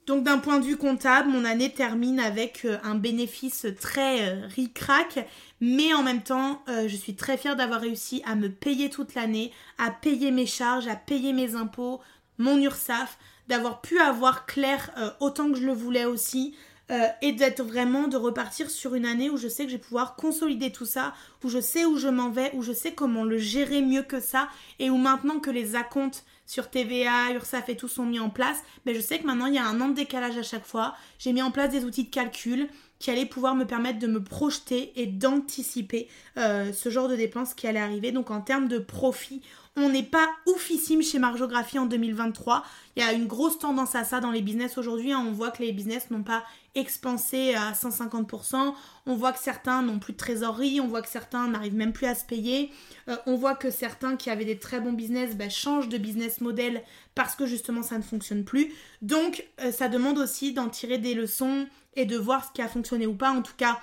Donc d'un point de vue comptable, mon année termine avec euh, un bénéfice très euh, ric-rac, mais en même temps, je suis très fière d'avoir réussi à me payer toute l'année, à payer mes charges, à payer mes impôts, mon URSAF, d'avoir pu avoir clair euh, autant que je le voulais aussi. Euh, et d'être vraiment de repartir sur une année où je sais que je vais pouvoir consolider tout ça, où je sais où je m'en vais, où je sais comment le gérer mieux que ça, et où maintenant que les acomptes sur TVA, URSAF et tout sont mis en place, mais ben, je sais que maintenant il y a un an de décalage à chaque fois. J'ai mis en place des outils de calcul qui allaient pouvoir me permettre de me projeter et d'anticiper euh, ce genre de dépenses qui allait arriver. Donc en termes de profit, on n'est pas oufissime chez Margeographie en 2023. Il y a une grosse tendance à ça dans les business aujourd'hui. Hein. On voit que les business n'ont pas expansé à 150%. On voit que certains n'ont plus de trésorerie. On voit que certains n'arrivent même plus à se payer. Euh, on voit que certains qui avaient des très bons business bah, changent de business model parce que justement ça ne fonctionne plus. Donc euh, ça demande aussi d'en tirer des leçons et de voir ce qui a fonctionné ou pas. En tout cas,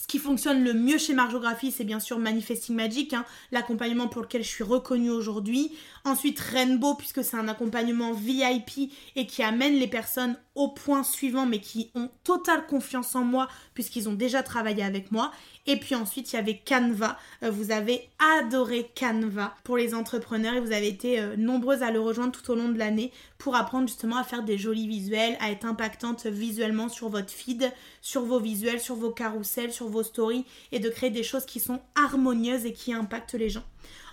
ce qui fonctionne le mieux chez Margeographie, c'est bien sûr Manifesting Magic, hein, l'accompagnement pour lequel je suis reconnue aujourd'hui. Ensuite, Rainbow, puisque c'est un accompagnement VIP et qui amène les personnes au point suivant, mais qui ont totale confiance en moi, puisqu'ils ont déjà travaillé avec moi. Et puis ensuite, il y avait Canva. Euh, vous avez adoré Canva pour les entrepreneurs et vous avez été euh, nombreuses à le rejoindre tout au long de l'année pour apprendre justement à faire des jolis visuels, à être impactante visuellement sur votre feed, sur vos visuels, sur vos carousels, sur vos stories et de créer des choses qui sont harmonieuses et qui impactent les gens.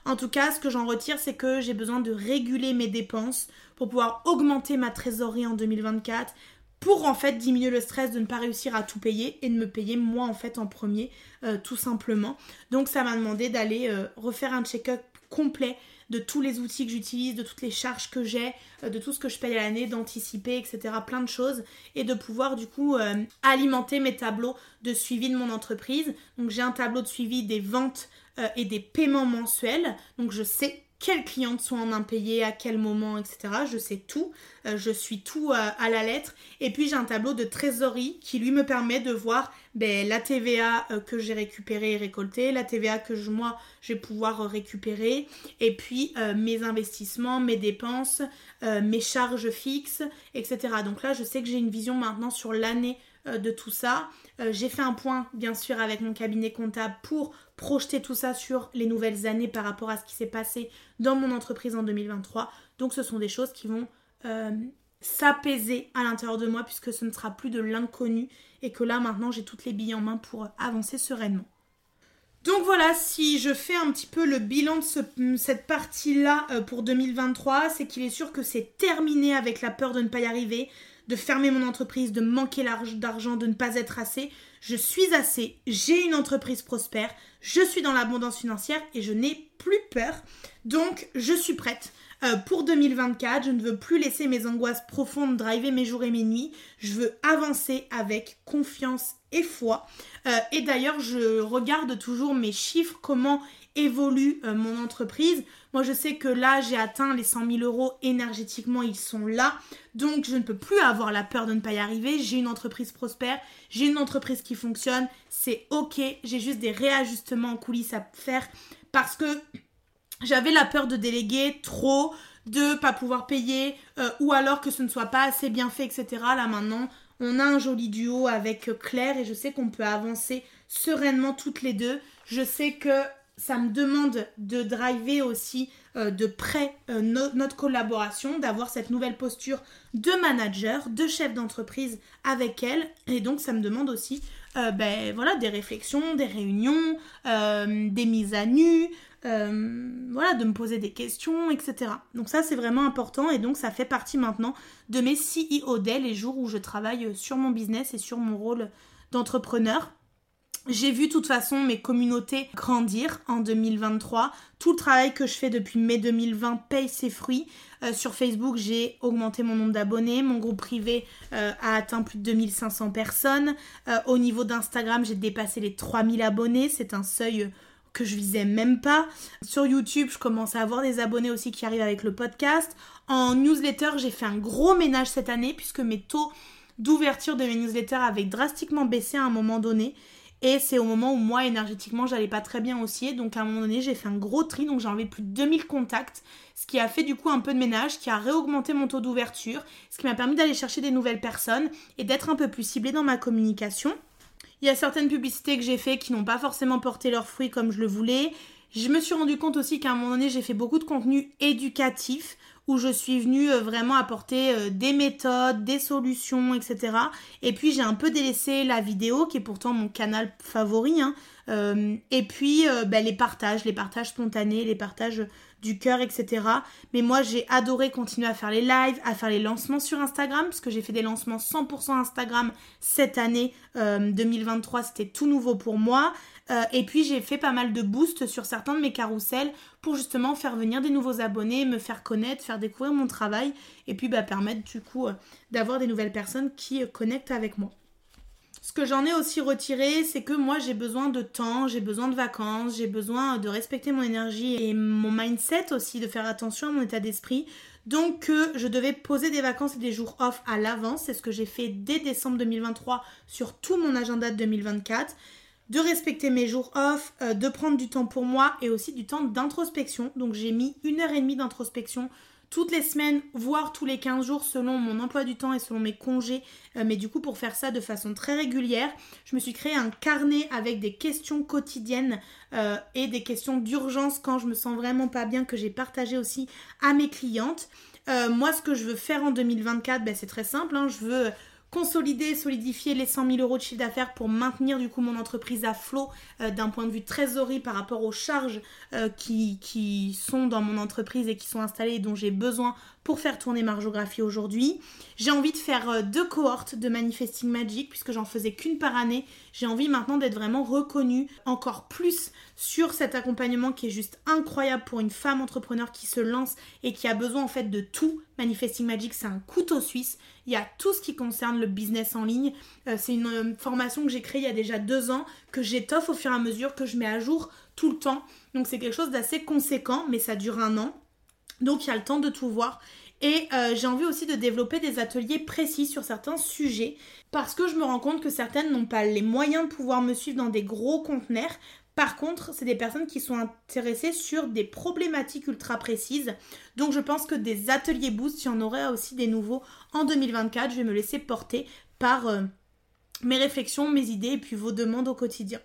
En tout cas, ce que j'en retire, c'est que j'ai besoin de réguler mes dépenses pour pouvoir augmenter ma trésorerie en 2024 pour en fait diminuer le stress de ne pas réussir à tout payer et de me payer moi en fait en premier euh, tout simplement. Donc ça m'a demandé d'aller euh, refaire un check-up complet de tous les outils que j'utilise, de toutes les charges que j'ai, euh, de tout ce que je paye à l'année, d'anticiper, etc. Plein de choses. Et de pouvoir du coup alimenter mes tableaux de suivi de mon entreprise. Donc j'ai un tableau de suivi des ventes et des paiements mensuels. Donc je sais quelles clientes sont en impayé, à quel moment, etc. Je sais tout, euh, je suis tout euh, à la lettre. Et puis j'ai un tableau de trésorerie qui lui me permet de voir ben, la TVA euh, que j'ai récupérée et récoltée, la TVA que je, moi je vais pouvoir récupérer, et puis mes investissements, mes dépenses, mes charges fixes, etc. Donc là je sais que j'ai une vision maintenant sur l'année de tout ça. j'ai fait un point bien sûr avec mon cabinet comptable pour projeter tout ça sur les nouvelles années par rapport à ce qui s'est passé dans mon entreprise en 2023. Donc ce sont des choses qui vont euh, s'apaiser à l'intérieur de moi puisque ce ne sera plus de l'inconnu et que là maintenant j'ai toutes les billes en main pour avancer sereinement. Donc voilà, si je fais un petit peu le bilan de cette partie-là euh, pour 2023, c'est qu'il est sûr que c'est terminé avec la peur de ne pas y arriver, de fermer mon entreprise, de manquer d'argent, de ne pas être assez. Je suis assez, j'ai une entreprise prospère, je suis dans l'abondance financière et je n'ai plus peur. Donc je suis prête. Euh, pour 2024, je ne veux plus laisser mes angoisses profondes driver mes jours et mes nuits. Je veux avancer avec confiance et foi. Euh, et d'ailleurs, je regarde toujours mes chiffres, comment évolue euh, mon entreprise. Moi, je sais que là, j'ai atteint les 100 000 euros énergétiquement, ils sont là. Donc, je ne peux plus avoir la peur de ne pas y arriver. J'ai une entreprise prospère, j'ai une entreprise qui fonctionne, c'est ok. J'ai juste des réajustements en coulisses à faire parce que j'avais la peur de déléguer trop, de pas pouvoir payer, euh, ou alors que ce ne soit pas assez bien fait, etc. Là maintenant, on a un joli duo avec Claire et je sais qu'on peut avancer sereinement toutes les deux. Je sais que ça me demande de driver aussi euh, de près euh, notre collaboration, d'avoir cette nouvelle posture de manager, de chef d'entreprise avec elle. Et donc ça me demande aussi ben, voilà, des réflexions, des réunions, des mises à nu, euh, voilà, de me poser des questions, etc. Donc ça, c'est vraiment important et donc ça fait partie maintenant de mes CEO Day, les jours où je travaille sur mon business et sur mon rôle d'entrepreneur. J'ai vu de toute façon mes communautés grandir en 2023. Tout le travail que je fais depuis mai 2020 paye ses fruits. Euh, sur Facebook, j'ai augmenté mon nombre d'abonnés. Mon groupe privé euh, a atteint plus de 2500 personnes. au niveau d'Instagram, j'ai dépassé les 3000 abonnés. C'est un seuil que je visais même pas. Sur YouTube, je commence à avoir des abonnés aussi qui arrivent avec le podcast. En newsletter, j'ai fait un gros ménage cette année puisque mes taux d'ouverture de mes newsletters avaient drastiquement baissé à un moment donné. Et c'est au moment où moi, énergétiquement, j'allais pas très bien aussi. Donc à un moment donné, j'ai fait un gros tri. Donc j'ai enlevé plus de 2000 contacts. Ce qui a fait du coup un peu de ménage, qui a réaugmenté mon taux d'ouverture. Ce qui m'a permis d'aller chercher des nouvelles personnes et d'être un peu plus ciblée dans ma communication. Il y a certaines publicités que j'ai fait qui n'ont pas forcément porté leurs fruits comme je le voulais. Je me suis rendu compte aussi qu'à un moment donné, j'ai fait beaucoup de contenu éducatif où je suis venue euh, vraiment apporter euh, des méthodes, des solutions, etc. Et puis j'ai un peu délaissé la vidéo qui est pourtant mon canal favori. Hein. Euh, et puis ben, les partages, les partages spontanés, les partages du cœur, etc. Mais moi, j'ai adoré continuer à faire les lives, à faire les lancements sur Instagram, parce que j'ai fait des lancements 100% Instagram cette année 2023, euh, c'était tout nouveau pour moi. Euh, et puis j'ai fait pas mal de boosts sur certains de mes carousels pour justement faire venir des nouveaux abonnés, me faire connaître, faire découvrir mon travail et puis bah, permettre du coup euh, d'avoir des nouvelles personnes qui connectent avec moi. Ce que j'en ai aussi retiré, c'est que moi j'ai besoin de temps, j'ai besoin de vacances, j'ai besoin de respecter mon énergie et mon mindset aussi, de faire attention à mon état d'esprit. Donc je devais poser des vacances et des jours off à l'avance. C'est ce que j'ai fait dès décembre 2023 sur tout mon agenda de 2024 de respecter mes jours off, euh, de prendre du temps pour moi et aussi du temps d'introspection. Donc j'ai mis une heure et demie d'introspection toutes les semaines, voire tous les 15 jours selon mon emploi du temps et selon mes congés. Euh, mais du coup, pour faire ça de façon très régulière, je me suis créé un carnet avec des questions quotidiennes euh, et des questions d'urgence quand je me sens vraiment pas bien que j'ai partagé aussi à mes clientes. Euh, moi, ce que je veux faire en 2024, ben, c'est très simple. Hein. je veux consolider, solidifier les 100 000 euros de chiffre d'affaires pour maintenir du coup mon entreprise à flot euh, d'un point de vue trésorerie par rapport aux charges euh, qui, qui, sont dans mon entreprise et qui sont installées et dont j'ai besoin pour faire tourner Margeographie aujourd'hui. J'ai envie de faire euh, deux cohortes de Manifesting Magic puisque j'en faisais qu'une par année. J'ai envie maintenant d'être vraiment reconnue encore plus sur cet accompagnement qui est juste incroyable pour une femme entrepreneur qui se lance et qui a besoin en fait de tout. Manifesting Magic, c'est un couteau suisse. Il y a tout ce qui concerne le business en ligne. Euh, c'est une euh, formation que j'ai créée il y a déjà deux ans, que j'étoffe au fur et à mesure, que je mets à jour tout le temps. Donc c'est quelque chose d'assez conséquent, mais ça dure un an. Donc il y a le temps de tout voir. Et euh, j'ai envie aussi de développer des ateliers précis sur certains sujets parce que je me rends compte que certaines n'ont pas les moyens de pouvoir me suivre dans des gros conteneurs. Par contre, c'est des personnes qui sont intéressées sur des problématiques ultra précises. Donc je pense que des ateliers boost, il y en aurait aussi des nouveaux en 2024. Je vais me laisser porter par euh, mes réflexions, mes idées et puis vos demandes au quotidien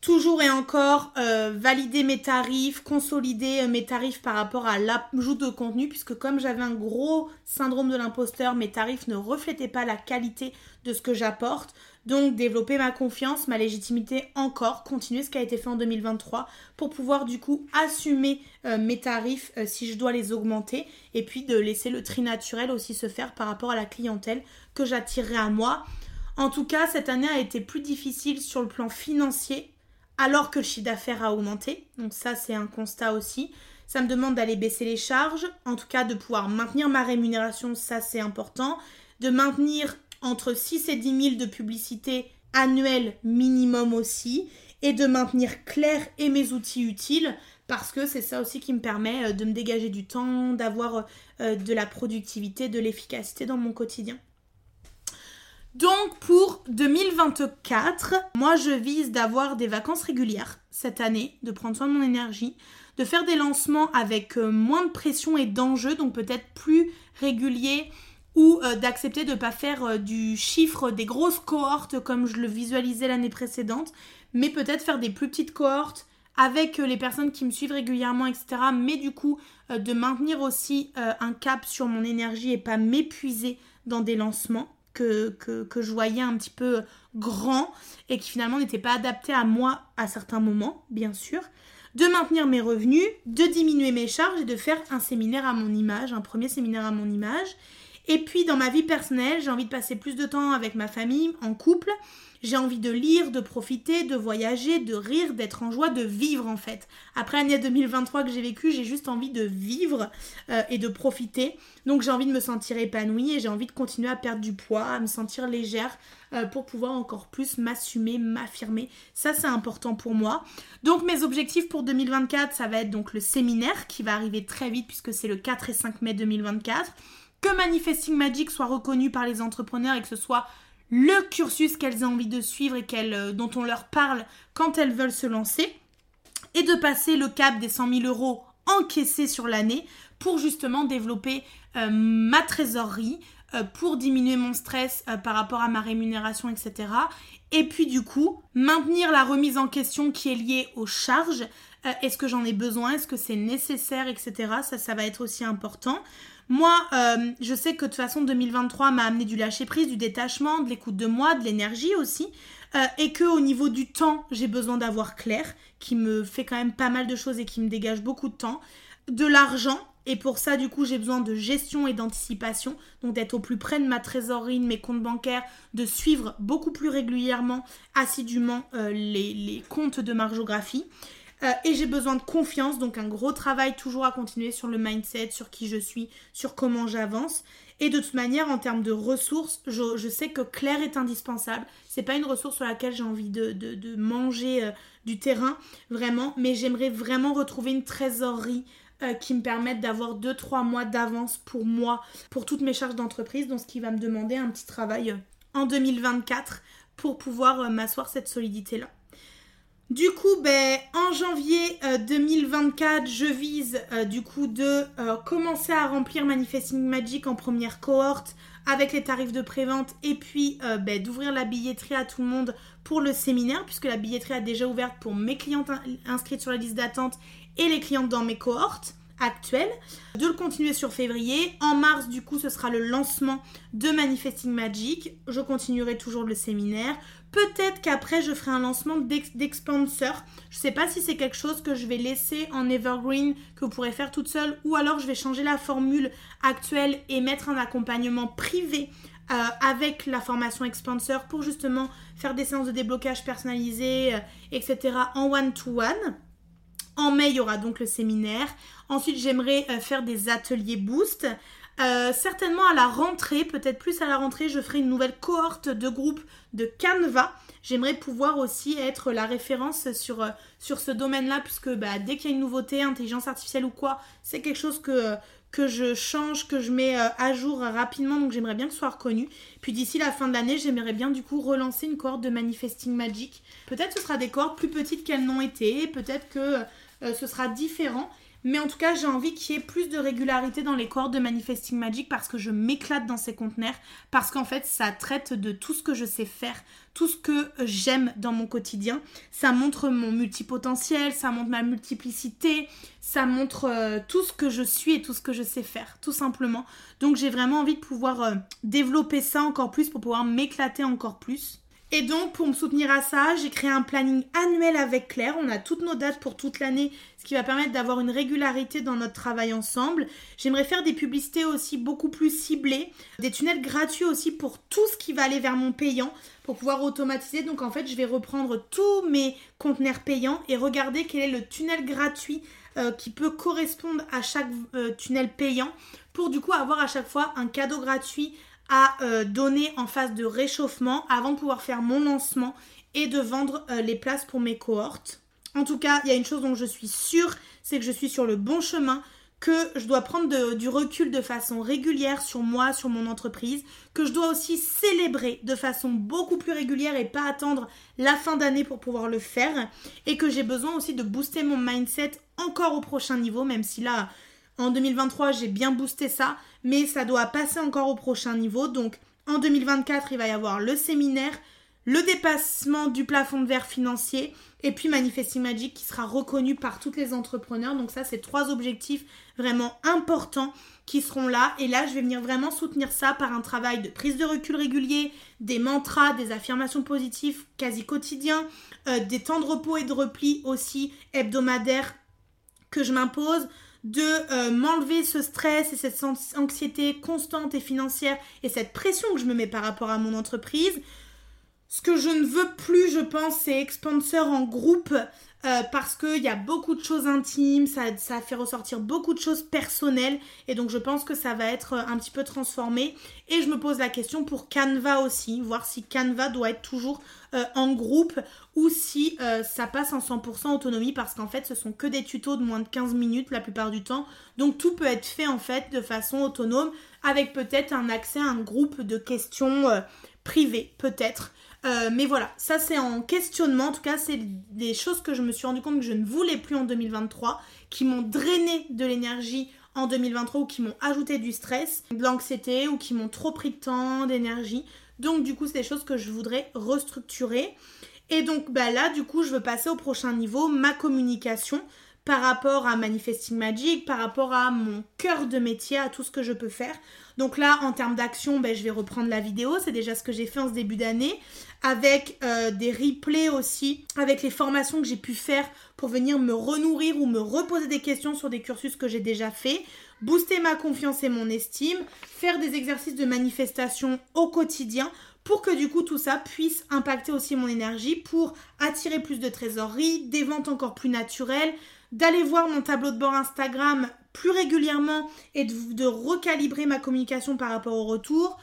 toujours et encore euh, valider mes tarifs, consolider euh, mes tarifs par rapport à l'ajout de contenu, puisque comme j'avais un gros syndrome de l'imposteur, mes tarifs ne reflétaient pas la qualité de ce que j'apporte. Donc développer ma confiance, ma légitimité encore, continuer ce qui a été fait en 2023 pour pouvoir du coup assumer euh, mes tarifs si je dois les augmenter et puis de laisser le tri naturel aussi se faire par rapport à la clientèle que j'attirerai à moi. En tout cas, cette année a été plus difficile sur le plan financier alors que le chiffre d'affaires a augmenté. Donc ça, c'est un constat aussi. Ça me demande d'aller baisser les charges, en tout cas de pouvoir maintenir ma rémunération, ça c'est important. De maintenir entre 6 et 10 000 de publicité annuelle minimum aussi. Et de maintenir clair et mes outils utiles parce que c'est ça aussi qui me permet euh, de me dégager du temps, d'avoir euh, de la productivité, de l'efficacité dans mon quotidien. Donc pour 2024, moi je vise d'avoir des vacances régulières cette année, de prendre soin de mon énergie, de faire des lancements avec euh, moins de pression et d'enjeux, donc peut-être plus réguliers ou euh, d'accepter de ne pas faire euh, du chiffre des grosses cohortes comme je le visualisais l'année précédente, mais peut-être faire des plus petites cohortes avec les personnes qui me suivent régulièrement, etc. Mais du coup, de maintenir aussi un cap sur mon énergie et pas m'épuiser dans des lancements que, je voyais un petit peu grand et qui finalement n'était pas adapté à moi à certains moments, bien sûr. De maintenir mes revenus, de diminuer mes charges et de faire un séminaire à mon image, un premier séminaire à mon image. Et puis dans ma vie personnelle, j'ai envie de passer plus de temps avec ma famille, en couple, j'ai envie de lire, de profiter, de voyager, de rire, d'être en joie, de vivre en fait. Après l'année 2023 que j'ai vécue, j'ai juste envie de vivre euh, et de profiter. Donc j'ai envie de me sentir épanouie et j'ai envie de continuer à perdre du poids, à me sentir légère euh, pour pouvoir encore plus m'assumer, m'affirmer. Ça c'est important pour moi. Donc mes objectifs pour 2024, ça va être donc le séminaire qui va arriver très vite puisque c'est le 4 et 5 mai 2024 que Manifesting Magic soit reconnu par les entrepreneurs et que ce soit le cursus qu'elles ont envie de suivre et euh, dont on leur parle quand elles veulent se lancer, et de passer le cap des 100 000 euros encaissés sur l'année pour justement développer euh, ma trésorerie, pour diminuer mon stress par rapport à ma rémunération, etc. Et puis du coup, maintenir la remise en question qui est liée aux charges. Est-ce que j'en ai besoin? Est-ce que c'est nécessaire, etc. Ça, ça va être aussi important. Moi, euh, je sais que de toute façon 2023 m'a amené du lâcher prise, du détachement, de l'écoute de moi, de l'énergie aussi, euh, et que au niveau du temps, j'ai besoin d'avoir clair, qui me fait quand même pas mal de choses et qui me dégage beaucoup de temps, de l'argent. Et pour ça, du coup, j'ai besoin de gestion et d'anticipation, donc d'être au plus près de ma trésorerie, de mes comptes bancaires, de suivre beaucoup plus régulièrement, assidûment euh, les, comptes de margeographie. Euh, et j'ai besoin de confiance, donc un gros travail toujours à continuer sur le mindset, sur qui je suis, sur comment j'avance. Et de toute manière, en termes de ressources, je, sais que Claire est indispensable. C'est pas une ressource sur laquelle j'ai envie de, de, manger euh, du terrain, vraiment, mais j'aimerais vraiment retrouver une trésorerie euh, qui me permette d'avoir 2-3 mois d'avance pour moi, pour toutes mes charges d'entreprise, donc ce qui va me demander un petit travail en 2024 pour pouvoir m'asseoir cette solidité-là. Du coup, ben, en janvier 2024, euh, je vise euh, du coup de euh, commencer à remplir Manifesting Magic en première cohorte avec les tarifs de prévente et puis ben, d'ouvrir la billetterie à tout le monde pour le séminaire puisque la billetterie a déjà ouverte pour mes clientes inscrites sur la liste d'attente et les clientes dans mes cohortes. actuel, de le continuer sur février. En mars, du coup, ce sera le lancement de Manifesting Magic. Je continuerai toujours le séminaire. Peut-être qu'après, je ferai un lancement d'Expansor. Je ne sais pas si c'est quelque chose que je vais laisser en evergreen, que vous pourrez faire toute seule, ou alors je vais changer la formule actuelle et mettre un accompagnement privé euh, avec la formation Expansor pour justement faire des séances de déblocage personnalisées, euh, etc. en one-to-one. En mai, il y aura donc le séminaire. Ensuite, j'aimerais euh, faire des ateliers boost. certainement à la rentrée, peut-être plus à la rentrée, je ferai une nouvelle cohorte de groupe de Canva. J'aimerais pouvoir aussi être la référence sur, sur ce domaine-là, puisque bah, dès qu'il y a une nouveauté, intelligence artificielle ou quoi, c'est quelque chose que, je change, que je mets euh, à jour rapidement, donc j'aimerais bien que ce soit reconnu. Puis d'ici la fin de l'année, j'aimerais bien du coup relancer une cohorte de Manifesting Magic. Peut-être ce sera des cohortes plus petites qu'elles n'ont été, peut-être que euh, ce sera différent. Mais en tout cas, j'ai envie qu'il y ait plus de régularité dans les cohortes de Manifesting Magic parce que je m'éclate dans ces conteneurs, parce qu'en fait, ça traite de tout ce que je sais faire, tout ce que j'aime dans mon quotidien. Ça montre mon multipotentiel, ça montre ma multiplicité, ça montre euh, tout ce que je suis et tout ce que je sais faire, tout simplement. Donc j'ai vraiment envie de pouvoir euh, développer ça encore plus pour pouvoir m'éclater encore plus. Et donc, pour me soutenir à ça, j'ai créé un planning annuel avec Claire. On a toutes nos dates pour toute l'année, ce qui va permettre d'avoir une régularité dans notre travail ensemble. J'aimerais faire des publicités aussi beaucoup plus ciblées, des tunnels gratuits aussi pour tout ce qui va aller vers mon payant, pour pouvoir automatiser. Donc, en fait, je vais reprendre tous mes conteneurs payants et regarder quel est le tunnel gratuit euh, qui peut correspondre à chaque euh, tunnel payant pour du coup avoir à chaque fois un cadeau gratuit à euh, donner en phase de réchauffement avant de pouvoir faire mon lancement et de vendre euh, les places pour mes cohortes. En tout cas, il y a une chose dont je suis sûre, c'est que je suis sur le bon chemin, que je dois prendre du recul de façon régulière sur moi, sur mon entreprise, que je dois aussi célébrer de façon beaucoup plus régulière et pas attendre la fin d'année pour pouvoir le faire, et que j'ai besoin aussi de booster mon mindset encore au prochain niveau, même si là, en 2023, j'ai bien boosté ça, mais ça doit passer encore au prochain niveau. Donc en 2024, il va y avoir le séminaire, le dépassement du plafond de verre financier et puis Manifesting Magic qui sera reconnu par tous les entrepreneurs. Donc ça, c'est trois objectifs vraiment importants qui seront là. Et là, je vais venir vraiment soutenir ça par un travail de prise de recul régulier, des mantras, des affirmations positives quasi quotidiens, euh, des temps de repos et de repli aussi hebdomadaires que je m'impose, de euh, m'enlever ce stress et cette anxiété constante et financière et cette pression que je me mets par rapport à mon entreprise. Ce que je ne veux plus, je pense, c'est expanseur en groupe euh, parce qu'il y a beaucoup de choses intimes, ça, fait ressortir beaucoup de choses personnelles et donc je pense que ça va être un petit peu transformé. Et je me pose la question pour Canva aussi, voir si Canva doit être toujours euh, en groupe ou si euh, ça passe en 100% autonomie parce qu'en fait ce sont que des tutos de moins de 15 minutes la plupart du temps. Donc tout peut être fait en fait de façon autonome avec peut-être un accès à un groupe de questions privées peut-être. Euh, mais voilà, ça c'est en questionnement. En tout cas, c'est des choses que je me suis rendu compte que je ne voulais plus en 2023, qui m'ont drainé de l'énergie en 2023 ou qui m'ont ajouté du stress, de l'anxiété ou qui m'ont trop pris de temps, d'énergie. Donc du coup, c'est des choses que je voudrais restructurer. Et donc bah là, du coup, je veux passer au prochain niveau, ma communication par rapport à Manifesting Magic, par rapport à mon cœur de métier, à tout ce que je peux faire. Donc là, en termes d'action, ben, je vais reprendre la vidéo. C'est déjà ce que j'ai fait en ce début d'année. Avec euh, des replays aussi, avec les formations que j'ai pu faire pour venir me renourrir ou me reposer des questions sur des cursus que j'ai déjà fait. Booster ma confiance et mon estime. Faire des exercices de manifestation au quotidien pour que du coup tout ça puisse impacter aussi mon énergie pour attirer plus de trésorerie, des ventes encore plus naturelles, d'aller voir mon tableau de bord Instagram plus régulièrement et de, recalibrer ma communication par rapport au retour.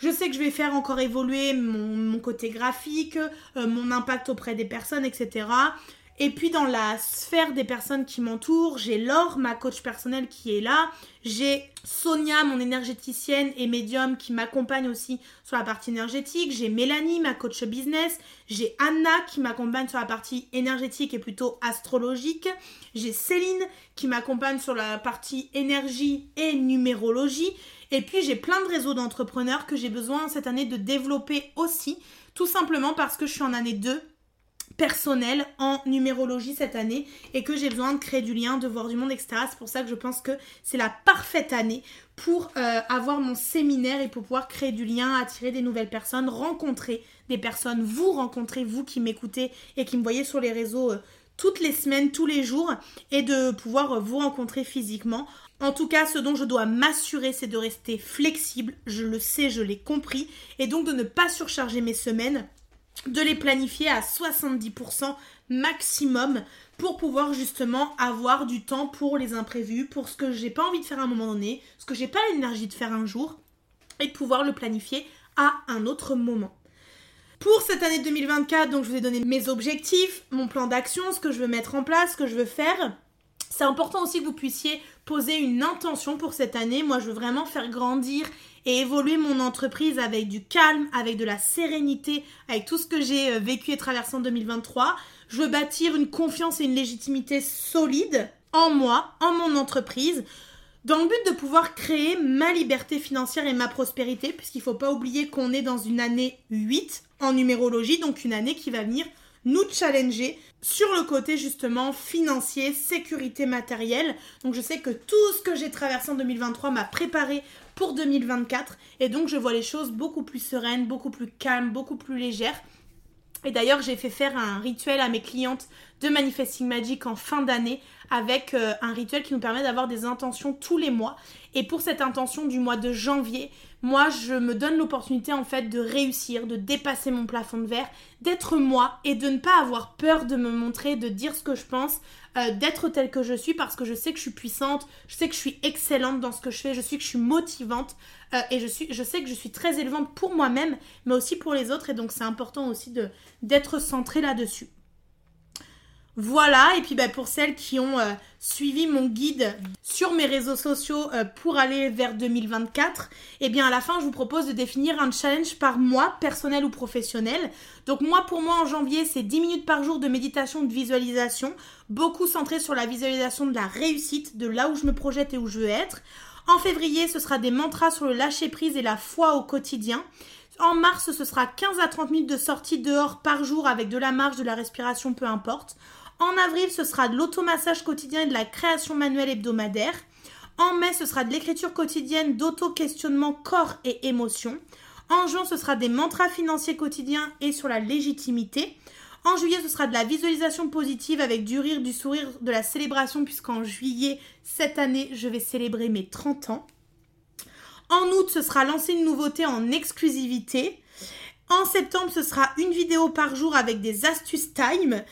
Je sais que je vais faire encore évoluer mon, côté graphique, euh, mon impact auprès des personnes, etc. Et puis dans la sphère des personnes qui m'entourent, j'ai Laure, ma coach personnelle qui est là. J'ai Sonia, mon énergéticienne et médium qui m'accompagne aussi sur la partie énergétique. J'ai Mélanie, ma coach business. J'ai Anna qui m'accompagne sur la partie énergétique et plutôt astrologique. J'ai Céline qui m'accompagne sur la partie énergie et numérologie. Et puis j'ai plein de réseaux d'entrepreneurs que j'ai besoin cette année de développer aussi. Tout simplement parce que je suis en année 2 personnel en numérologie cette année et que j'ai besoin de créer du lien, de voir du monde, etc. C'est pour ça que je pense que c'est la parfaite année pour euh, avoir mon séminaire et pour pouvoir créer du lien, attirer des nouvelles personnes, rencontrer des personnes, vous rencontrer, vous qui m'écoutez et qui me voyez sur les réseaux euh, toutes les semaines, tous les jours et de pouvoir euh, vous rencontrer physiquement. En tout cas, ce dont je dois m'assurer, c'est de rester flexible. Je le sais, je l'ai compris. Et donc de ne pas surcharger mes semaines de les planifier à 70% maximum pour pouvoir justement avoir du temps pour les imprévus, pour ce que j'ai pas envie de faire à un moment donné, ce que j'ai pas l'énergie de faire un jour, et de pouvoir le planifier à un autre moment. Pour cette année 2024, donc je vous ai donné mes objectifs, mon plan d'action, ce que je veux mettre en place, ce que je veux faire. C'est important aussi que vous puissiez poser une intention pour cette année. Moi, je veux vraiment faire grandir et évoluer mon entreprise avec du calme, avec de la sérénité, avec tout ce que j'ai euh, vécu et traversé en 2023. Je veux bâtir une confiance et une légitimité solide en moi, en mon entreprise, dans le but de pouvoir créer ma liberté financière et ma prospérité, puisqu'il ne faut pas oublier qu'on est dans une année 8 en numérologie, donc une année qui va venir nous challenger sur le côté justement financier, sécurité matérielle. Donc je sais que tout ce que j'ai traversé en 2023 m'a préparé pour 2024 et donc je vois les choses beaucoup plus sereines, beaucoup plus calmes, beaucoup plus légères. Et d'ailleurs, j'ai fait faire un rituel à mes clientes de Manifesting Magic en fin d'année avec euh, un rituel qui nous permet d'avoir des intentions tous les mois. Et pour cette intention du mois de janvier, moi, je me donne l'opportunité en fait de réussir, de dépasser mon plafond de verre, d'être moi et de ne pas avoir peur de me montrer, de dire ce que je pense, euh, d'être telle que je suis parce que je sais que je suis puissante, je sais que je suis excellente dans ce que je fais, je sais que je suis motivante euh, et je, je sais que je suis très élevante pour moi-même, mais aussi pour les autres et donc c'est important aussi d'être centré là-dessus. Voilà, et puis bah, pour celles qui ont euh, suivi mon guide sur mes réseaux sociaux euh, pour aller vers 2024, eh bien à la fin je vous propose de définir un challenge par mois, personnel ou professionnel. Donc moi pour moi en janvier c'est 10 minutes par jour de méditation, de visualisation, beaucoup centré sur la visualisation de la réussite, de là où je me projette et où je veux être. En février ce sera des mantras sur le lâcher prise et la foi au quotidien. En mars, ce sera 15 à 30 minutes de sortie dehors par jour avec de la marche, de la respiration, peu importe. En avril, ce sera de l'automassage quotidien et de la création manuelle hebdomadaire. En mai, ce sera de l'écriture quotidienne, d'auto-questionnement corps et émotion. En juin, ce sera des mantras financiers quotidiens et sur la légitimité. En juillet, ce sera de la visualisation positive avec du rire, du sourire, de la célébration, puisqu'en juillet, cette année, je vais célébrer mes 30 ans. En août, ce sera lancer une nouveauté en exclusivité. En septembre, ce sera une vidéo par jour avec des astuces time.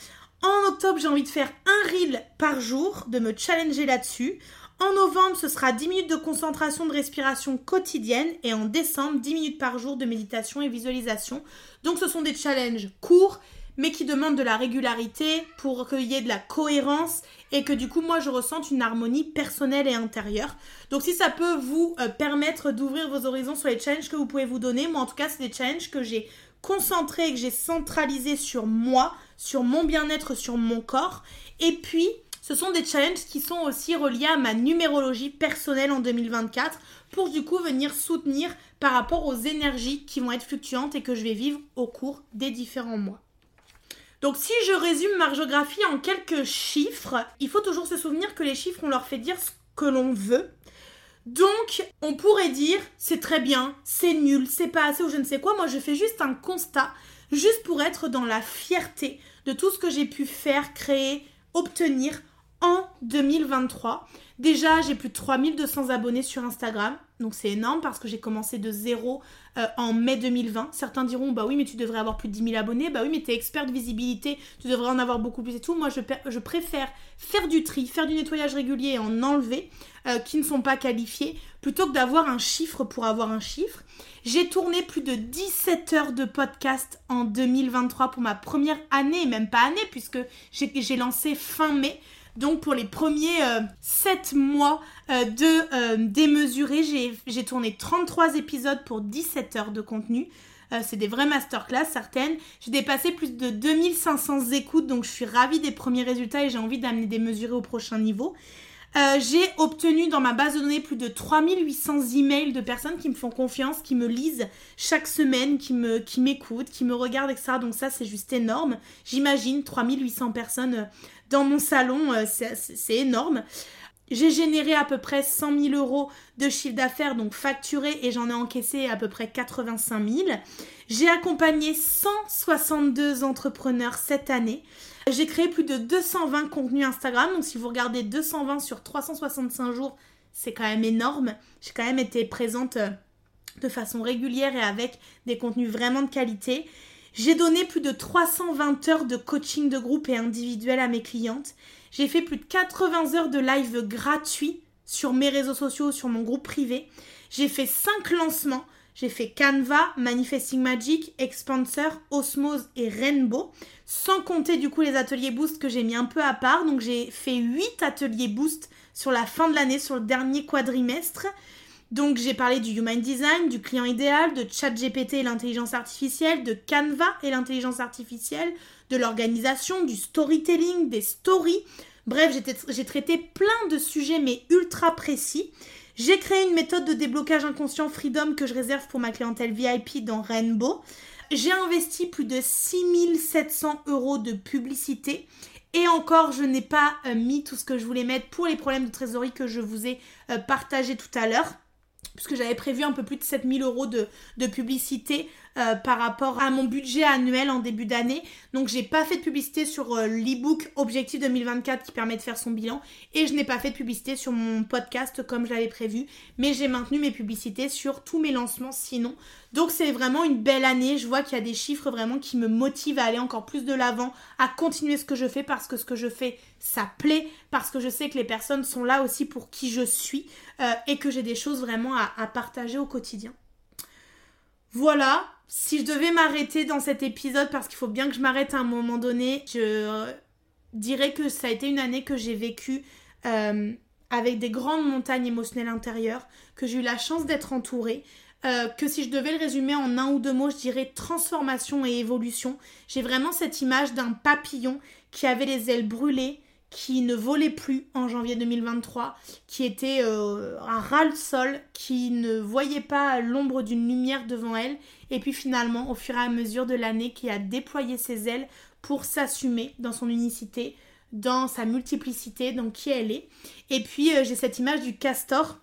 En octobre, j'ai envie de faire un reel par jour, de me challenger là-dessus. En novembre, ce sera 10 minutes de concentration de respiration quotidienne et en décembre, 10 minutes par jour de méditation et visualisation. Donc ce sont des challenges courts mais qui demandent de la régularité pour qu'il y ait de la cohérence et que du coup moi je ressente une harmonie personnelle et intérieure. Donc si ça peut vous euh, permettre d'ouvrir vos horizons sur les challenges que vous pouvez vous donner, moi en tout cas c'est des challenges que j'ai concentrés et que j'ai centralisés sur moi, sur mon bien-être, sur mon corps. Et puis, ce sont des challenges qui sont aussi reliés à ma numérologie personnelle en 2024 pour du coup venir soutenir par rapport aux énergies qui vont être fluctuantes et que je vais vivre au cours des différents mois. Donc si je résume ma géographie en quelques chiffres, il faut toujours se souvenir que les chiffres, on leur fait dire ce que l'on veut. Donc, on pourrait dire, c'est très bien, c'est nul, c'est pas assez ou je ne sais quoi. Moi, je fais juste un constat juste pour être dans la fierté de tout ce que j'ai pu faire, créer, obtenir en 2023. Déjà, j'ai plus de 3200 abonnés sur Instagram, donc c'est énorme parce que j'ai commencé de zéro euh, en mai 2020. Certains diront, bah oui, mais tu devrais avoir plus de 10 000 abonnés. Bah oui, mais tu es expert de visibilité, tu devrais en avoir beaucoup plus et tout. Moi, je, je préfère faire du tri, faire du nettoyage régulier et en enlever euh, qui ne sont pas qualifiés plutôt que d'avoir un chiffre pour avoir un chiffre. J'ai tourné plus de 17 heures de podcast en 2023 pour ma première année, même pas année, puisque j'ai lancé fin mai. Donc pour les premiers 7 euh, mois euh, de euh, démesuré, j'ai tourné 33 épisodes pour 17 heures de contenu. c'est des vraies masterclass certaines. J'ai dépassé plus de 2500 écoutes, donc je suis ravie des premiers résultats et j'ai envie d'amener des au prochain niveau. Euh, j'ai obtenu dans ma base de données plus de 3800 emails de personnes qui me font confiance, qui me lisent chaque semaine, qui qui m'écoutent, qui me regardent, etc. Donc ça, c'est juste énorme. J'imagine 3800 personnes euh, dans mon salon, euh, c'est énorme. J'ai généré à peu près 100 000 euros de chiffre d'affaires, donc facturé, et j'en ai encaissé à peu près 85 000. J'ai accompagné 162 entrepreneurs cette année. J'ai créé plus de 220 contenus Instagram, donc si vous regardez 220 sur 365 jours, c'est quand même énorme. J'ai quand même été présente euh, de façon régulière et avec des contenus vraiment de qualité. J'ai donné plus de 320 heures de coaching de groupe et individuel à mes clientes. J'ai fait plus de 80 heures de live gratuits sur mes réseaux sociaux, sur mon groupe privé. J'ai fait 5 lancements. J'ai fait Canva, Manifesting Magic, Expansor, Osmose et Rainbow. Sans compter du coup les ateliers Boost que j'ai mis un peu à part. Donc j'ai fait 8 ateliers Boost sur la fin de l'année, sur le dernier quadrimestre. Donc j'ai parlé du Human Design, du client idéal, de ChatGPT et l'intelligence artificielle, de Canva et l'intelligence artificielle, de l'organisation, du storytelling, des stories. Bref, j'ai traité plein de sujets mais ultra précis. J'ai créé une méthode de déblocage inconscient Freedom que je réserve pour ma clientèle VIP dans Rainbow. J'ai investi plus de 6700 euros de publicité. Et encore, je n'ai pas euh, mis tout ce que je voulais mettre pour les problèmes de trésorerie que je vous ai euh, partagé tout à l'heure puisque j'avais prévu un peu plus de 7000 euros de, publicité euh, par rapport à mon budget annuel en début d'année. Donc j'ai pas fait de publicité sur euh, l'ebook Objectif 2024 qui permet de faire son bilan et je n'ai pas fait de publicité sur mon podcast comme je l'avais prévu, mais j'ai maintenu mes publicités sur tous mes lancements sinon. Donc c'est vraiment une belle année, je vois qu'il y a des chiffres vraiment qui me motivent à aller encore plus de l'avant, à continuer ce que je fais parce que ce que je fais ça plaît, parce que je sais que les personnes sont là aussi pour qui je suis euh, et que j'ai des choses vraiment à, partager au quotidien. Voilà, si je devais m'arrêter dans cet épisode, parce qu'il faut bien que je m'arrête à un moment donné, je euh, dirais que ça a été une année que j'ai vécue euh, avec des grandes montagnes émotionnelles intérieures, que j'ai eu la chance d'être entourée, que si je devais le résumer en un ou deux mots, je dirais transformation et évolution. J'ai vraiment cette image d'un papillon qui avait les ailes brûlées, qui ne volait plus en janvier 2023, qui était euh, à ras-le-sol, qui ne voyait pas l'ombre d'une lumière devant elle, et puis finalement, au fur et à mesure de l'année, qui a déployé ses ailes pour s'assumer dans son unicité, dans sa multiplicité, dans qui elle est. Et puis, euh, j'ai cette image du castor.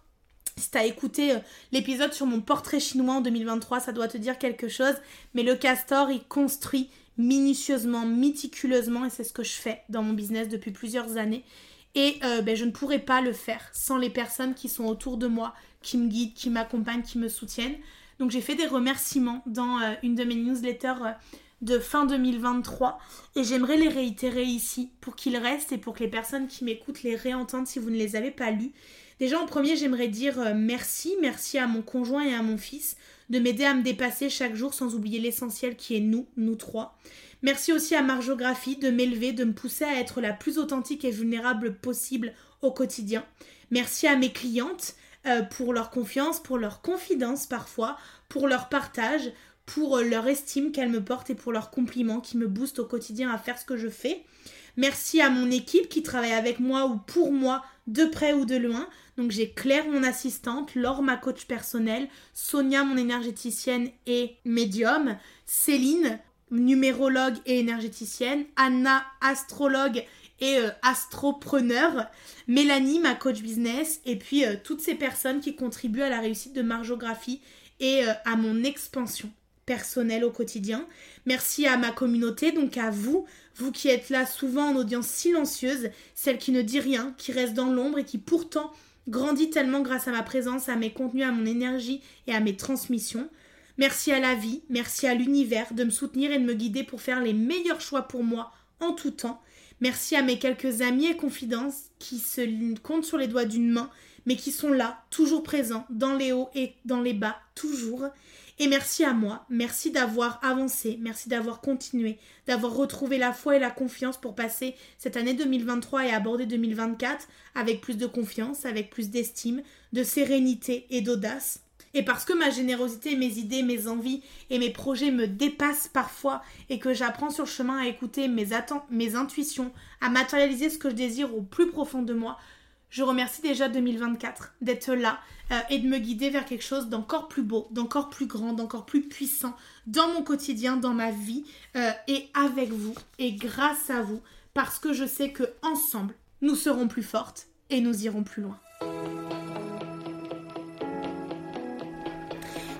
Si t'as écouté euh, l'épisode sur mon portrait chinois en 2023, ça doit te dire quelque chose. Mais le castor, il construit minutieusement, méticuleusement, et c'est ce que je fais dans mon business depuis plusieurs années. Et euh, ben, je ne pourrais pas le faire sans les personnes qui sont autour de moi, qui me guident, qui m'accompagnent, qui me soutiennent. Donc j'ai fait des remerciements dans euh, une de mes newsletters euh, de fin 2023 et j'aimerais les réitérer ici pour qu'ils restent et pour que les personnes qui m'écoutent les réentendent si vous ne les avez pas lus. Déjà en premier j'aimerais dire merci, merci à mon conjoint et à mon fils de m'aider à me dépasser chaque jour sans oublier l'essentiel qui est nous, nous trois. Merci aussi à Margeographie de m'élever, de me pousser à être la plus authentique et vulnérable possible au quotidien. Merci à mes clientes euh, pour leur confiance, pour leur confidence parfois, pour leur partage, pour euh, leur estime qu'elles me portent et pour leurs compliments qui me boostent au quotidien à faire ce que je fais. Merci à mon équipe qui travaille avec moi ou pour moi de près ou de loin. Donc j'ai Claire, mon assistante, Laure, ma coach personnelle, Sonia, mon énergéticienne et médium, Céline, numérologue et énergéticienne, Anna, astrologue et euh, astropreneur, Mélanie, ma coach business, et puis euh, toutes ces personnes qui contribuent à la réussite de Margeographie et euh, à mon expansion personnelle au quotidien. Merci à ma communauté, donc à vous, vous qui êtes là souvent en audience silencieuse, celle qui ne dit rien, qui reste dans l'ombre et qui pourtant grandit tellement grâce à ma présence, à mes contenus, à mon énergie et à mes transmissions. Merci à la vie, merci à l'univers de me soutenir et de me guider pour faire les meilleurs choix pour moi en tout temps. Merci à mes quelques amis et confidences qui se comptent sur les doigts d'une main, mais qui sont là, toujours présents, dans les hauts et dans les bas, toujours. Et merci à moi, merci d'avoir avancé, merci d'avoir continué, d'avoir retrouvé la foi et la confiance pour passer cette année 2023 et aborder 2024 avec plus de confiance, avec plus d'estime, de sérénité et d'audace. Et parce que ma générosité, mes idées, mes envies et mes projets me dépassent parfois et que j'apprends sur le chemin à écouter mes attentes, mes intuitions, à matérialiser ce que je désire au plus profond de moi, Je remercie déjà 2024 d'être là euh, et de me guider vers quelque chose d'encore plus beau, d'encore plus grand, d'encore plus puissant dans mon quotidien, dans ma vie euh, et avec vous et grâce à vous parce que je sais que ensemble nous serons plus fortes et nous irons plus loin.